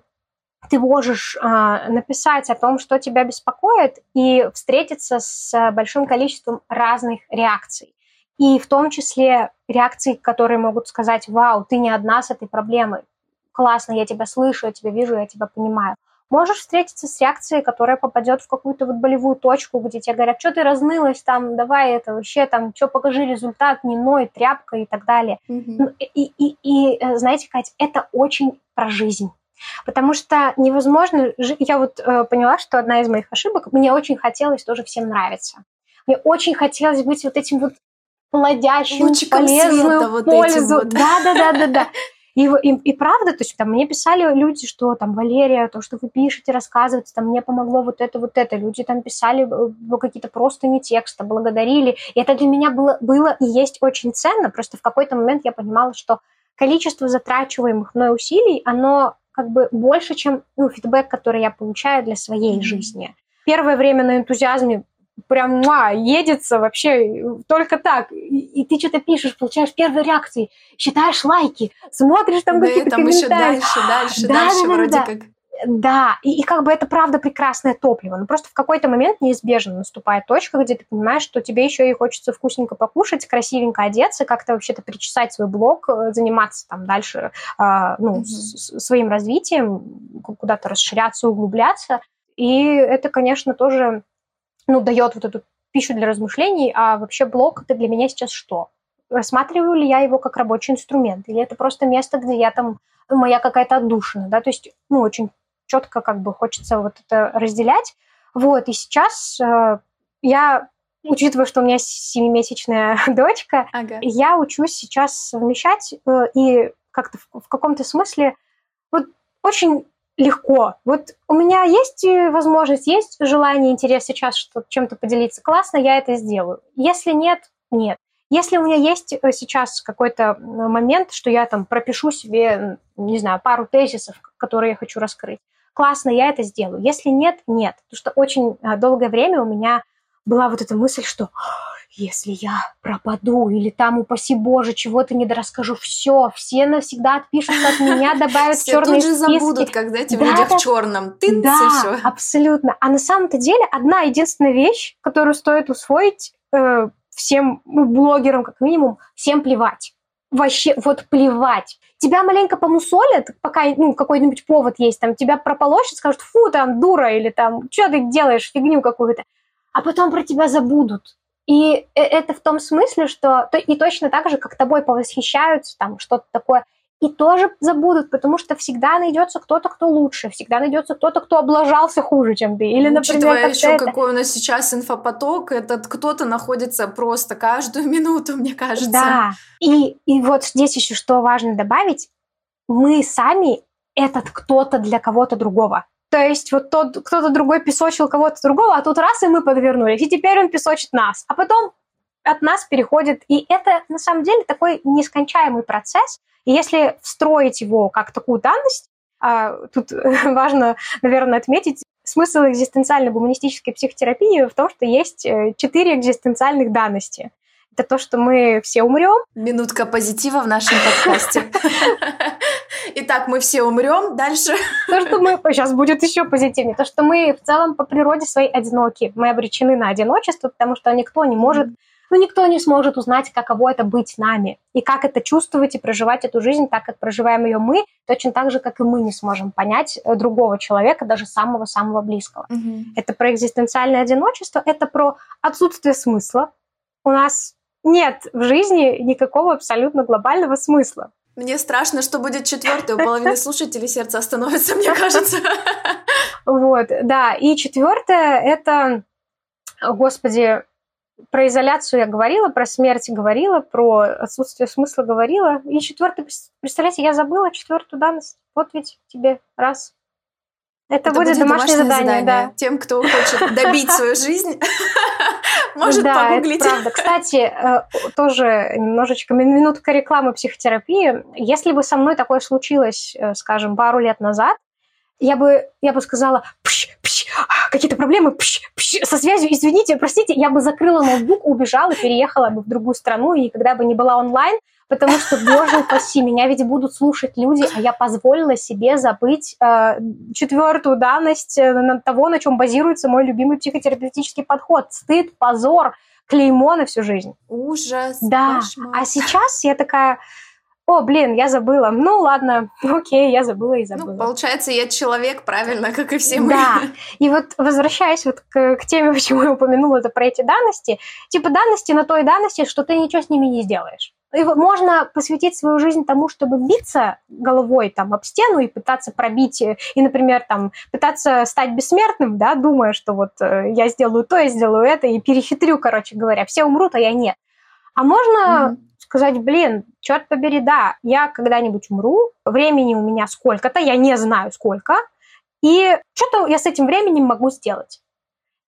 S4: ты можешь э, написать о том, что тебя беспокоит, и встретиться с большим количеством разных реакций. И в том числе реакций, которые могут сказать, вау, ты не одна с этой проблемой, классно, я тебя слышу, я тебя вижу, я тебя понимаю. Можешь встретиться с реакцией, которая попадет в какую-то вот болевую точку, где тебе говорят, что ты разнылась там, давай это вообще там, что покажи результат, не ной, тряпка и так далее. Mm-hmm. И, и, и, и, э, знаете, Кать, это очень про жизнь. Потому что невозможно... Я вот э, поняла, что одна из моих ошибок, мне очень хотелось тоже всем нравиться. Мне очень хотелось быть вот этим вот плодящим,
S3: Лучиком полезную
S4: света, вот пользу. Вот. Да, да, да, да, да. И, и, и правда, то есть там мне писали люди, что там, Валерия, то, что вы пишете, рассказываете, там, мне помогло вот это, вот это. Люди там писали э, какие-то просто не тексты, благодарили. И это для меня было, было и есть очень ценно. Просто в какой-то момент я понимала, что количество затрачиваемых мной усилий, оно как бы больше, чем ну, фидбэк, который я получаю для своей mm-hmm. жизни. Первое время на энтузиазме прям муа, едется вообще только так. И, и ты что-то пишешь, получаешь первые реакции, считаешь лайки, смотришь там да, какие-то там комментарии.
S3: еще дальше, дальше, да, дальше, да, вроде да. как.
S4: Да, и, и как бы это правда прекрасное топливо. Но просто в какой-то момент неизбежно наступает точка, где ты понимаешь, что тебе еще и хочется вкусненько покушать, красивенько одеться, как-то вообще-то причесать свой блог, э, заниматься там дальше э, ну, mm-hmm. с, своим развитием, куда-то расширяться, углубляться. И это, конечно, тоже ну, дает вот эту пищу для размышлений, а вообще блог это для меня сейчас что? Рассматриваю ли я его как рабочий инструмент? Или это просто место, где я там, моя какая-то отдушина, да, то есть, ну, очень четко как бы хочется вот это разделять. Вот, и сейчас э, я, учитывая, что у меня семимесячная дочка, ага. я учусь сейчас совмещать э, и как-то в, в каком-то смысле вот очень легко. Вот у меня есть э, возможность, есть желание, интерес сейчас что чем-то поделиться, классно, я это сделаю. Если нет, нет. Если у меня есть э, сейчас какой-то момент, что я там пропишу себе, не знаю, пару тезисов, которые я хочу раскрыть, классно, я это сделаю. Если нет, нет. Потому что очень э, долгое время у меня была вот эта мысль, что если я пропаду или там, упаси боже, чего-то не дорасскажу, все, все навсегда отпишутся от меня, добавят в черные
S3: списки. Все тут же забудут, когда эти да, люди да, в черном. Тынц,
S4: да,
S3: все.
S4: абсолютно. А на самом-то деле одна единственная вещь, которую стоит усвоить э, всем ну, блогерам, как минимум, всем плевать. Вообще, вот плевать. Тебя маленько помусолят, пока ну, какой-нибудь повод есть, там тебя прополощут, скажут, фу, там, дура, или там, что ты делаешь, фигню какую-то. А потом про тебя забудут и э, это в том смысле, что и точно так же, как тобой повосхищаются, там что-то такое, и тоже забудут, потому что всегда найдется кто-то, кто лучше, всегда найдется кто-то, кто облажался хуже, чем ты. Или,
S3: ну,
S4: например,
S3: Учитывая еще, это... какой у нас сейчас инфопоток, этот кто-то находится просто каждую минуту, мне кажется.
S4: Да, и, и вот здесь еще что важно добавить, мы сами этот кто-то для кого-то другого. То есть вот тот, кто-то другой песочил кого-то другого, а тут раз и мы подвернулись, и теперь он песочит нас. А потом от нас переходит. И это на самом деле такой нескончаемый процесс. И если встроить его как такую данность, а, тут важно, наверное, отметить, смысл экзистенциально-гуманистической психотерапии в том, что есть э, четыре экзистенциальных данности. Это то, что мы все умрем.
S3: Минутка позитива в нашем подкасте. Итак, мы все умрем. Дальше.
S4: То, что мы... Сейчас будет еще позитивнее. То, что мы в целом по природе своей одиноки. Мы обречены на одиночество, потому что никто не может... Ну, никто не сможет узнать, каково это быть нами. И как это чувствовать и проживать эту жизнь так, как проживаем ее мы, точно так же, как и мы не сможем понять э, другого человека, даже самого-самого близкого. Угу. Это про экзистенциальное одиночество, это про отсутствие смысла. У нас нет в жизни никакого абсолютно глобального смысла.
S3: Мне страшно, что будет четвертое. У половины слушателей сердце остановится, мне кажется.
S4: Вот, да. И четвертое это, господи, про изоляцию я говорила, про смерть говорила, про отсутствие смысла говорила. И четвертое, представляете, я забыла четвертую данность. Вот ведь тебе раз. Это, Это будет, будет домашнее, домашнее задание, задание, да.
S3: Тем, кто хочет добить свою жизнь, может да, погуглить.
S4: Это правда. Кстати, э, тоже немножечко минутка рекламы психотерапии. Если бы со мной такое случилось, э, скажем, пару лет назад, я бы, я бы сказала, пш, пш, какие-то проблемы пш, пш, со связью, извините, простите, я бы закрыла ноутбук, убежала, переехала бы в другую страну, и когда бы не была онлайн, потому что, боже упаси, меня ведь будут слушать люди, а я позволила себе забыть э, четвертую данность э, того, на чем базируется мой любимый психотерапевтический подход. Стыд, позор, клеймо на всю жизнь.
S3: Ужас,
S4: Да,
S3: кошмар.
S4: а сейчас я такая о, блин, я забыла. Ну, ладно, окей, я забыла и забыла.
S3: Ну, получается, я человек, правильно, как и все мы.
S4: Да, и вот возвращаясь вот к, к теме, почему я упомянула это про эти данности, типа данности на той данности, что ты ничего с ними не сделаешь. И можно посвятить свою жизнь тому, чтобы биться головой там об стену и пытаться пробить, и, например, там пытаться стать бессмертным, да, думая, что вот э, я сделаю то, я сделаю это, и перехитрю, короче говоря. Все умрут, а я нет. А можно mm-hmm сказать, блин, черт побери, да, я когда-нибудь умру, времени у меня сколько-то, я не знаю сколько, и что-то я с этим временем могу сделать.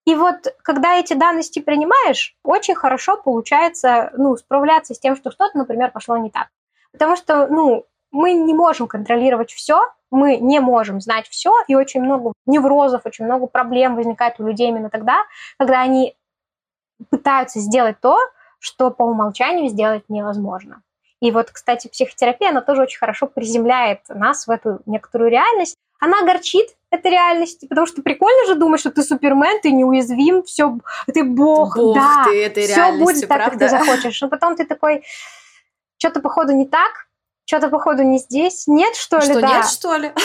S4: И вот когда эти данности принимаешь, очень хорошо получается ну, справляться с тем, что что-то, например, пошло не так. Потому что ну, мы не можем контролировать все, мы не можем знать все, и очень много неврозов, очень много проблем возникает у людей именно тогда, когда они пытаются сделать то, что по умолчанию сделать невозможно. И вот, кстати, психотерапия, она тоже очень хорошо приземляет нас в эту некоторую реальность. Она горчит, этой реальности, потому что прикольно же думать, что ты супермен, ты неуязвим, все, ты бог,
S3: бог
S4: да,
S3: ты этой
S4: все будет так,
S3: правда?
S4: как ты захочешь. Но потом ты такой, что-то походу не так, что-то, походу, не здесь. Нет, что ли?
S3: Что,
S4: да.
S3: нет, что ли?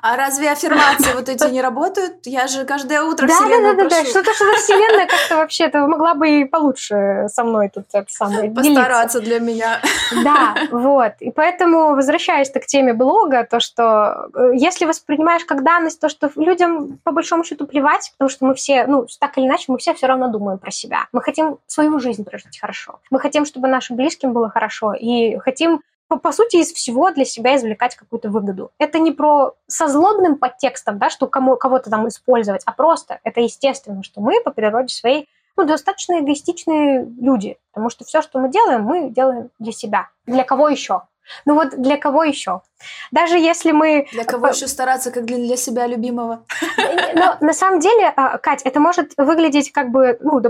S3: А разве аффирмации вот эти не работают? Я же каждое утро
S4: да,
S3: Вселенную
S4: да, да, да, да. Что-то, что Вселенная как-то вообще, то могла бы и получше со мной тут это самое
S3: Постараться для меня.
S4: Да, вот. И поэтому, возвращаясь к теме блога, то, что э, если воспринимаешь как данность, то, что людям по большому счету плевать, потому что мы все, ну, так или иначе, мы все все равно думаем про себя. Мы хотим свою жизнь прожить хорошо. Мы хотим, чтобы нашим близким было хорошо. И хотим по, по сути, из всего для себя извлекать какую-то выгоду. Это не про со злобным подтекстом, да, что кому, кого-то там использовать, а просто это естественно, что мы по природе своей ну, достаточно эгоистичные люди, потому что все, что мы делаем, мы делаем для себя. Для кого еще? Ну вот для кого еще? Даже если мы...
S3: Для кого еще стараться, как для, для себя любимого?
S4: Но на самом деле, а, Кать, это может выглядеть как бы, ну,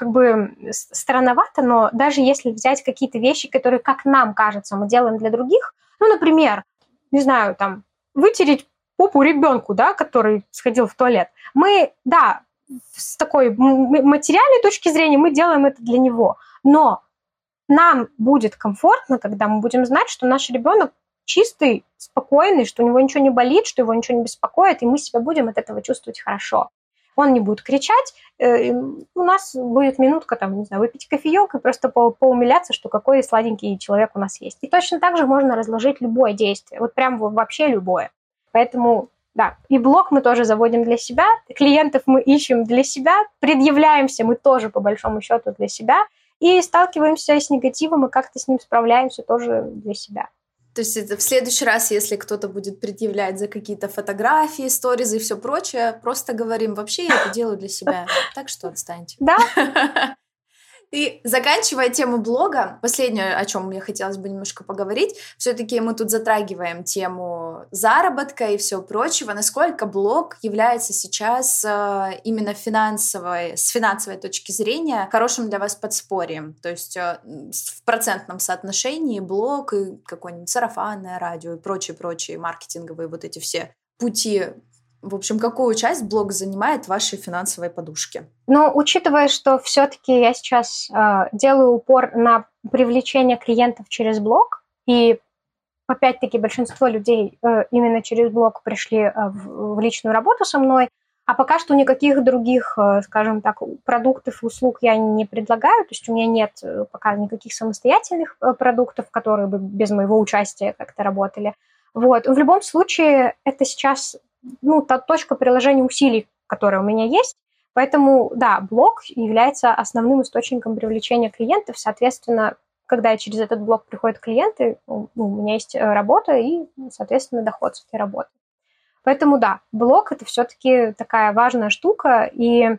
S4: как бы странновато, но даже если взять какие-то вещи, которые, как нам кажется, мы делаем для других, ну, например, не знаю, там, вытереть попу ребенку, да, который сходил в туалет, мы, да, с такой материальной точки зрения мы делаем это для него, но нам будет комфортно, когда мы будем знать, что наш ребенок чистый, спокойный, что у него ничего не болит, что его ничего не беспокоит, и мы себя будем от этого чувствовать хорошо он не будет кричать, э, у нас будет минутка, там, не знаю, выпить кофеек и просто по поумиляться, что какой сладенький человек у нас есть. И точно так же можно разложить любое действие, вот прям вообще любое. Поэтому да, и блог мы тоже заводим для себя, клиентов мы ищем для себя, предъявляемся мы тоже по большому счету для себя, и сталкиваемся с негативом и как-то с ним справляемся тоже для себя.
S3: То есть это в следующий раз, если кто-то будет предъявлять за какие-то фотографии, сторизы и все прочее, просто говорим, вообще я это делаю для себя, так что отстаньте.
S4: Да.
S3: И заканчивая тему блога, последнее, о чем мне хотелось бы немножко поговорить, все-таки мы тут затрагиваем тему заработка и все прочего. Насколько блог является сейчас э, именно финансовой, с финансовой точки зрения хорошим для вас подспорьем? То есть э, в процентном соотношении блог и какое-нибудь сарафанное радио и прочие-прочие маркетинговые вот эти все пути в общем, какую часть блог занимает вашей финансовой подушки?
S4: Ну, учитывая, что все-таки я сейчас э, делаю упор на привлечение клиентов через блог, и опять-таки большинство людей э, именно через блог пришли э, в, в личную работу со мной, а пока что никаких других, э, скажем так, продуктов услуг я не предлагаю, то есть у меня нет э, пока никаких самостоятельных э, продуктов, которые бы без моего участия как-то работали. Вот. В любом случае, это сейчас ну, та точка приложения усилий, которая у меня есть. Поэтому, да, блог является основным источником привлечения клиентов. Соответственно, когда через этот блог приходят клиенты, ну, у меня есть э, работа и, соответственно, доход с этой работы. Поэтому, да, блог – это все-таки такая важная штука, и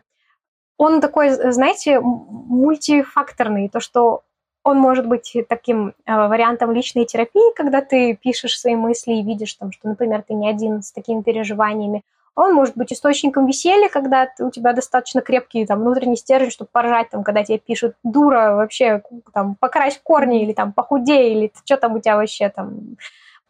S4: он такой, знаете, мультифакторный, то, что он может быть таким э, вариантом личной терапии, когда ты пишешь свои мысли и видишь, там, что, например, ты не один с такими переживаниями. Он может быть источником веселья, когда у тебя достаточно крепкий там, внутренний стержень, чтобы поржать, там, когда тебе пишут «дура, вообще там, покрась корни» или там «похудей», или что там у тебя вообще там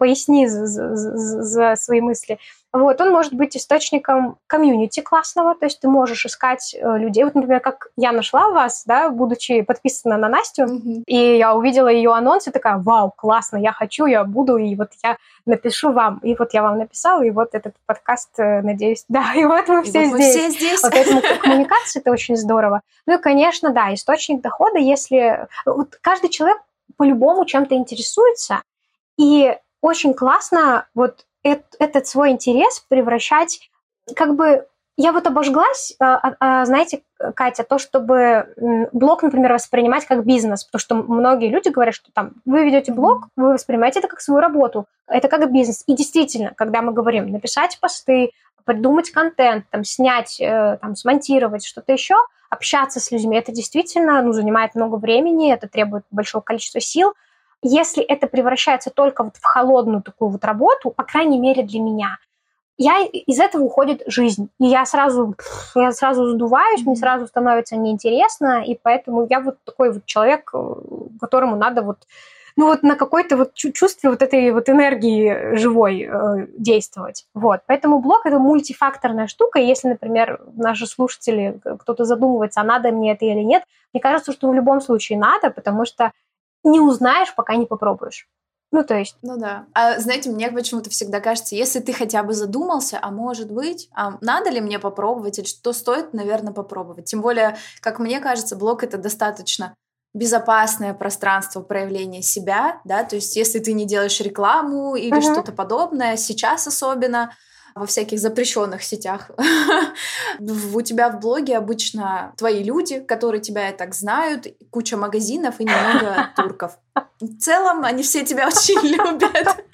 S4: поясни за, за, за свои мысли. Вот, он может быть источником комьюнити классного, то есть ты можешь искать э, людей. Вот, например, как я нашла вас, да, будучи подписана на Настю, mm-hmm. и я увидела ее анонс и такая, вау, классно, я хочу, я буду, и вот я напишу вам. И вот я вам написала, и вот этот подкаст, э, надеюсь, да, и вот мы, и все, вот здесь. мы все здесь. Вот поэтому коммуникация это очень здорово. Ну и, конечно, да, источник дохода, если... Вот каждый человек по-любому чем-то интересуется, и очень классно вот этот свой интерес превращать как бы Я вот обожглась, а, а, а, знаете, Катя, то, чтобы блог, например, воспринимать как бизнес, потому что многие люди говорят, что там вы ведете блог, вы воспринимаете это как свою работу, это как бизнес. И действительно, когда мы говорим написать посты, придумать контент, там, снять, э, там, смонтировать, что-то еще, общаться с людьми, это действительно ну, занимает много времени, это требует большого количества сил. Если это превращается только вот в холодную такую вот работу, по крайней мере для меня – я из этого уходит жизнь. И я сразу, я сразу сдуваюсь, мне сразу становится неинтересно, и поэтому я вот такой вот человек, э, которому надо вот ну вот на какой-то вот чувстве вот этой вот энергии живой э, действовать. Вот. Поэтому блог — это мультифакторная штука. Если, например, наши слушатели, кто-то задумывается, а надо мне это или нет, мне кажется, что в любом случае надо, потому что не узнаешь, пока не попробуешь. Ну, то есть...
S3: Ну да. А знаете, мне почему-то всегда кажется, если ты хотя бы задумался, а может быть, а надо ли мне попробовать, или что стоит, наверное, попробовать. Тем более, как мне кажется, блог — это достаточно безопасное пространство проявления себя, да, то есть если ты не делаешь рекламу или uh-huh. что-то подобное, сейчас особенно, во всяких запрещенных сетях. У тебя в блоге обычно твои люди, которые тебя и так знают, куча магазинов и немного турков. В целом они все тебя очень любят.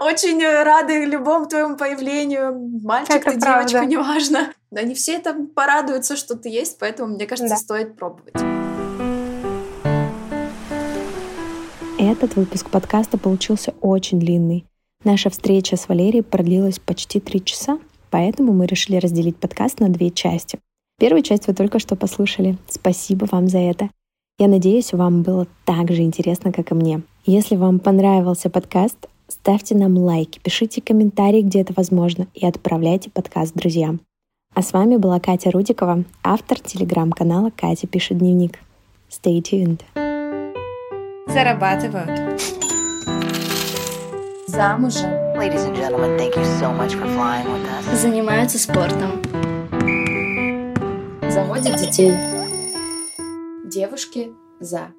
S3: Очень рады любому твоему появлению. Мальчик ты, девочка, неважно. Они все это порадуются, что ты есть, поэтому, мне кажется, стоит пробовать.
S1: Этот выпуск подкаста получился очень длинный. Наша встреча с Валерией продлилась почти три часа, поэтому мы решили разделить подкаст на две части. Первую часть вы только что послушали. Спасибо вам за это. Я надеюсь, вам было так же интересно, как и мне. Если вам понравился подкаст, ставьте нам лайки, пишите комментарии, где это возможно, и отправляйте подкаст друзьям. А с вами была Катя Рудикова, автор телеграм-канала «Катя пишет дневник». Stay tuned.
S3: Зарабатывают замужем.
S2: So.
S3: Занимаются спортом. Заводят детей. Девушки за.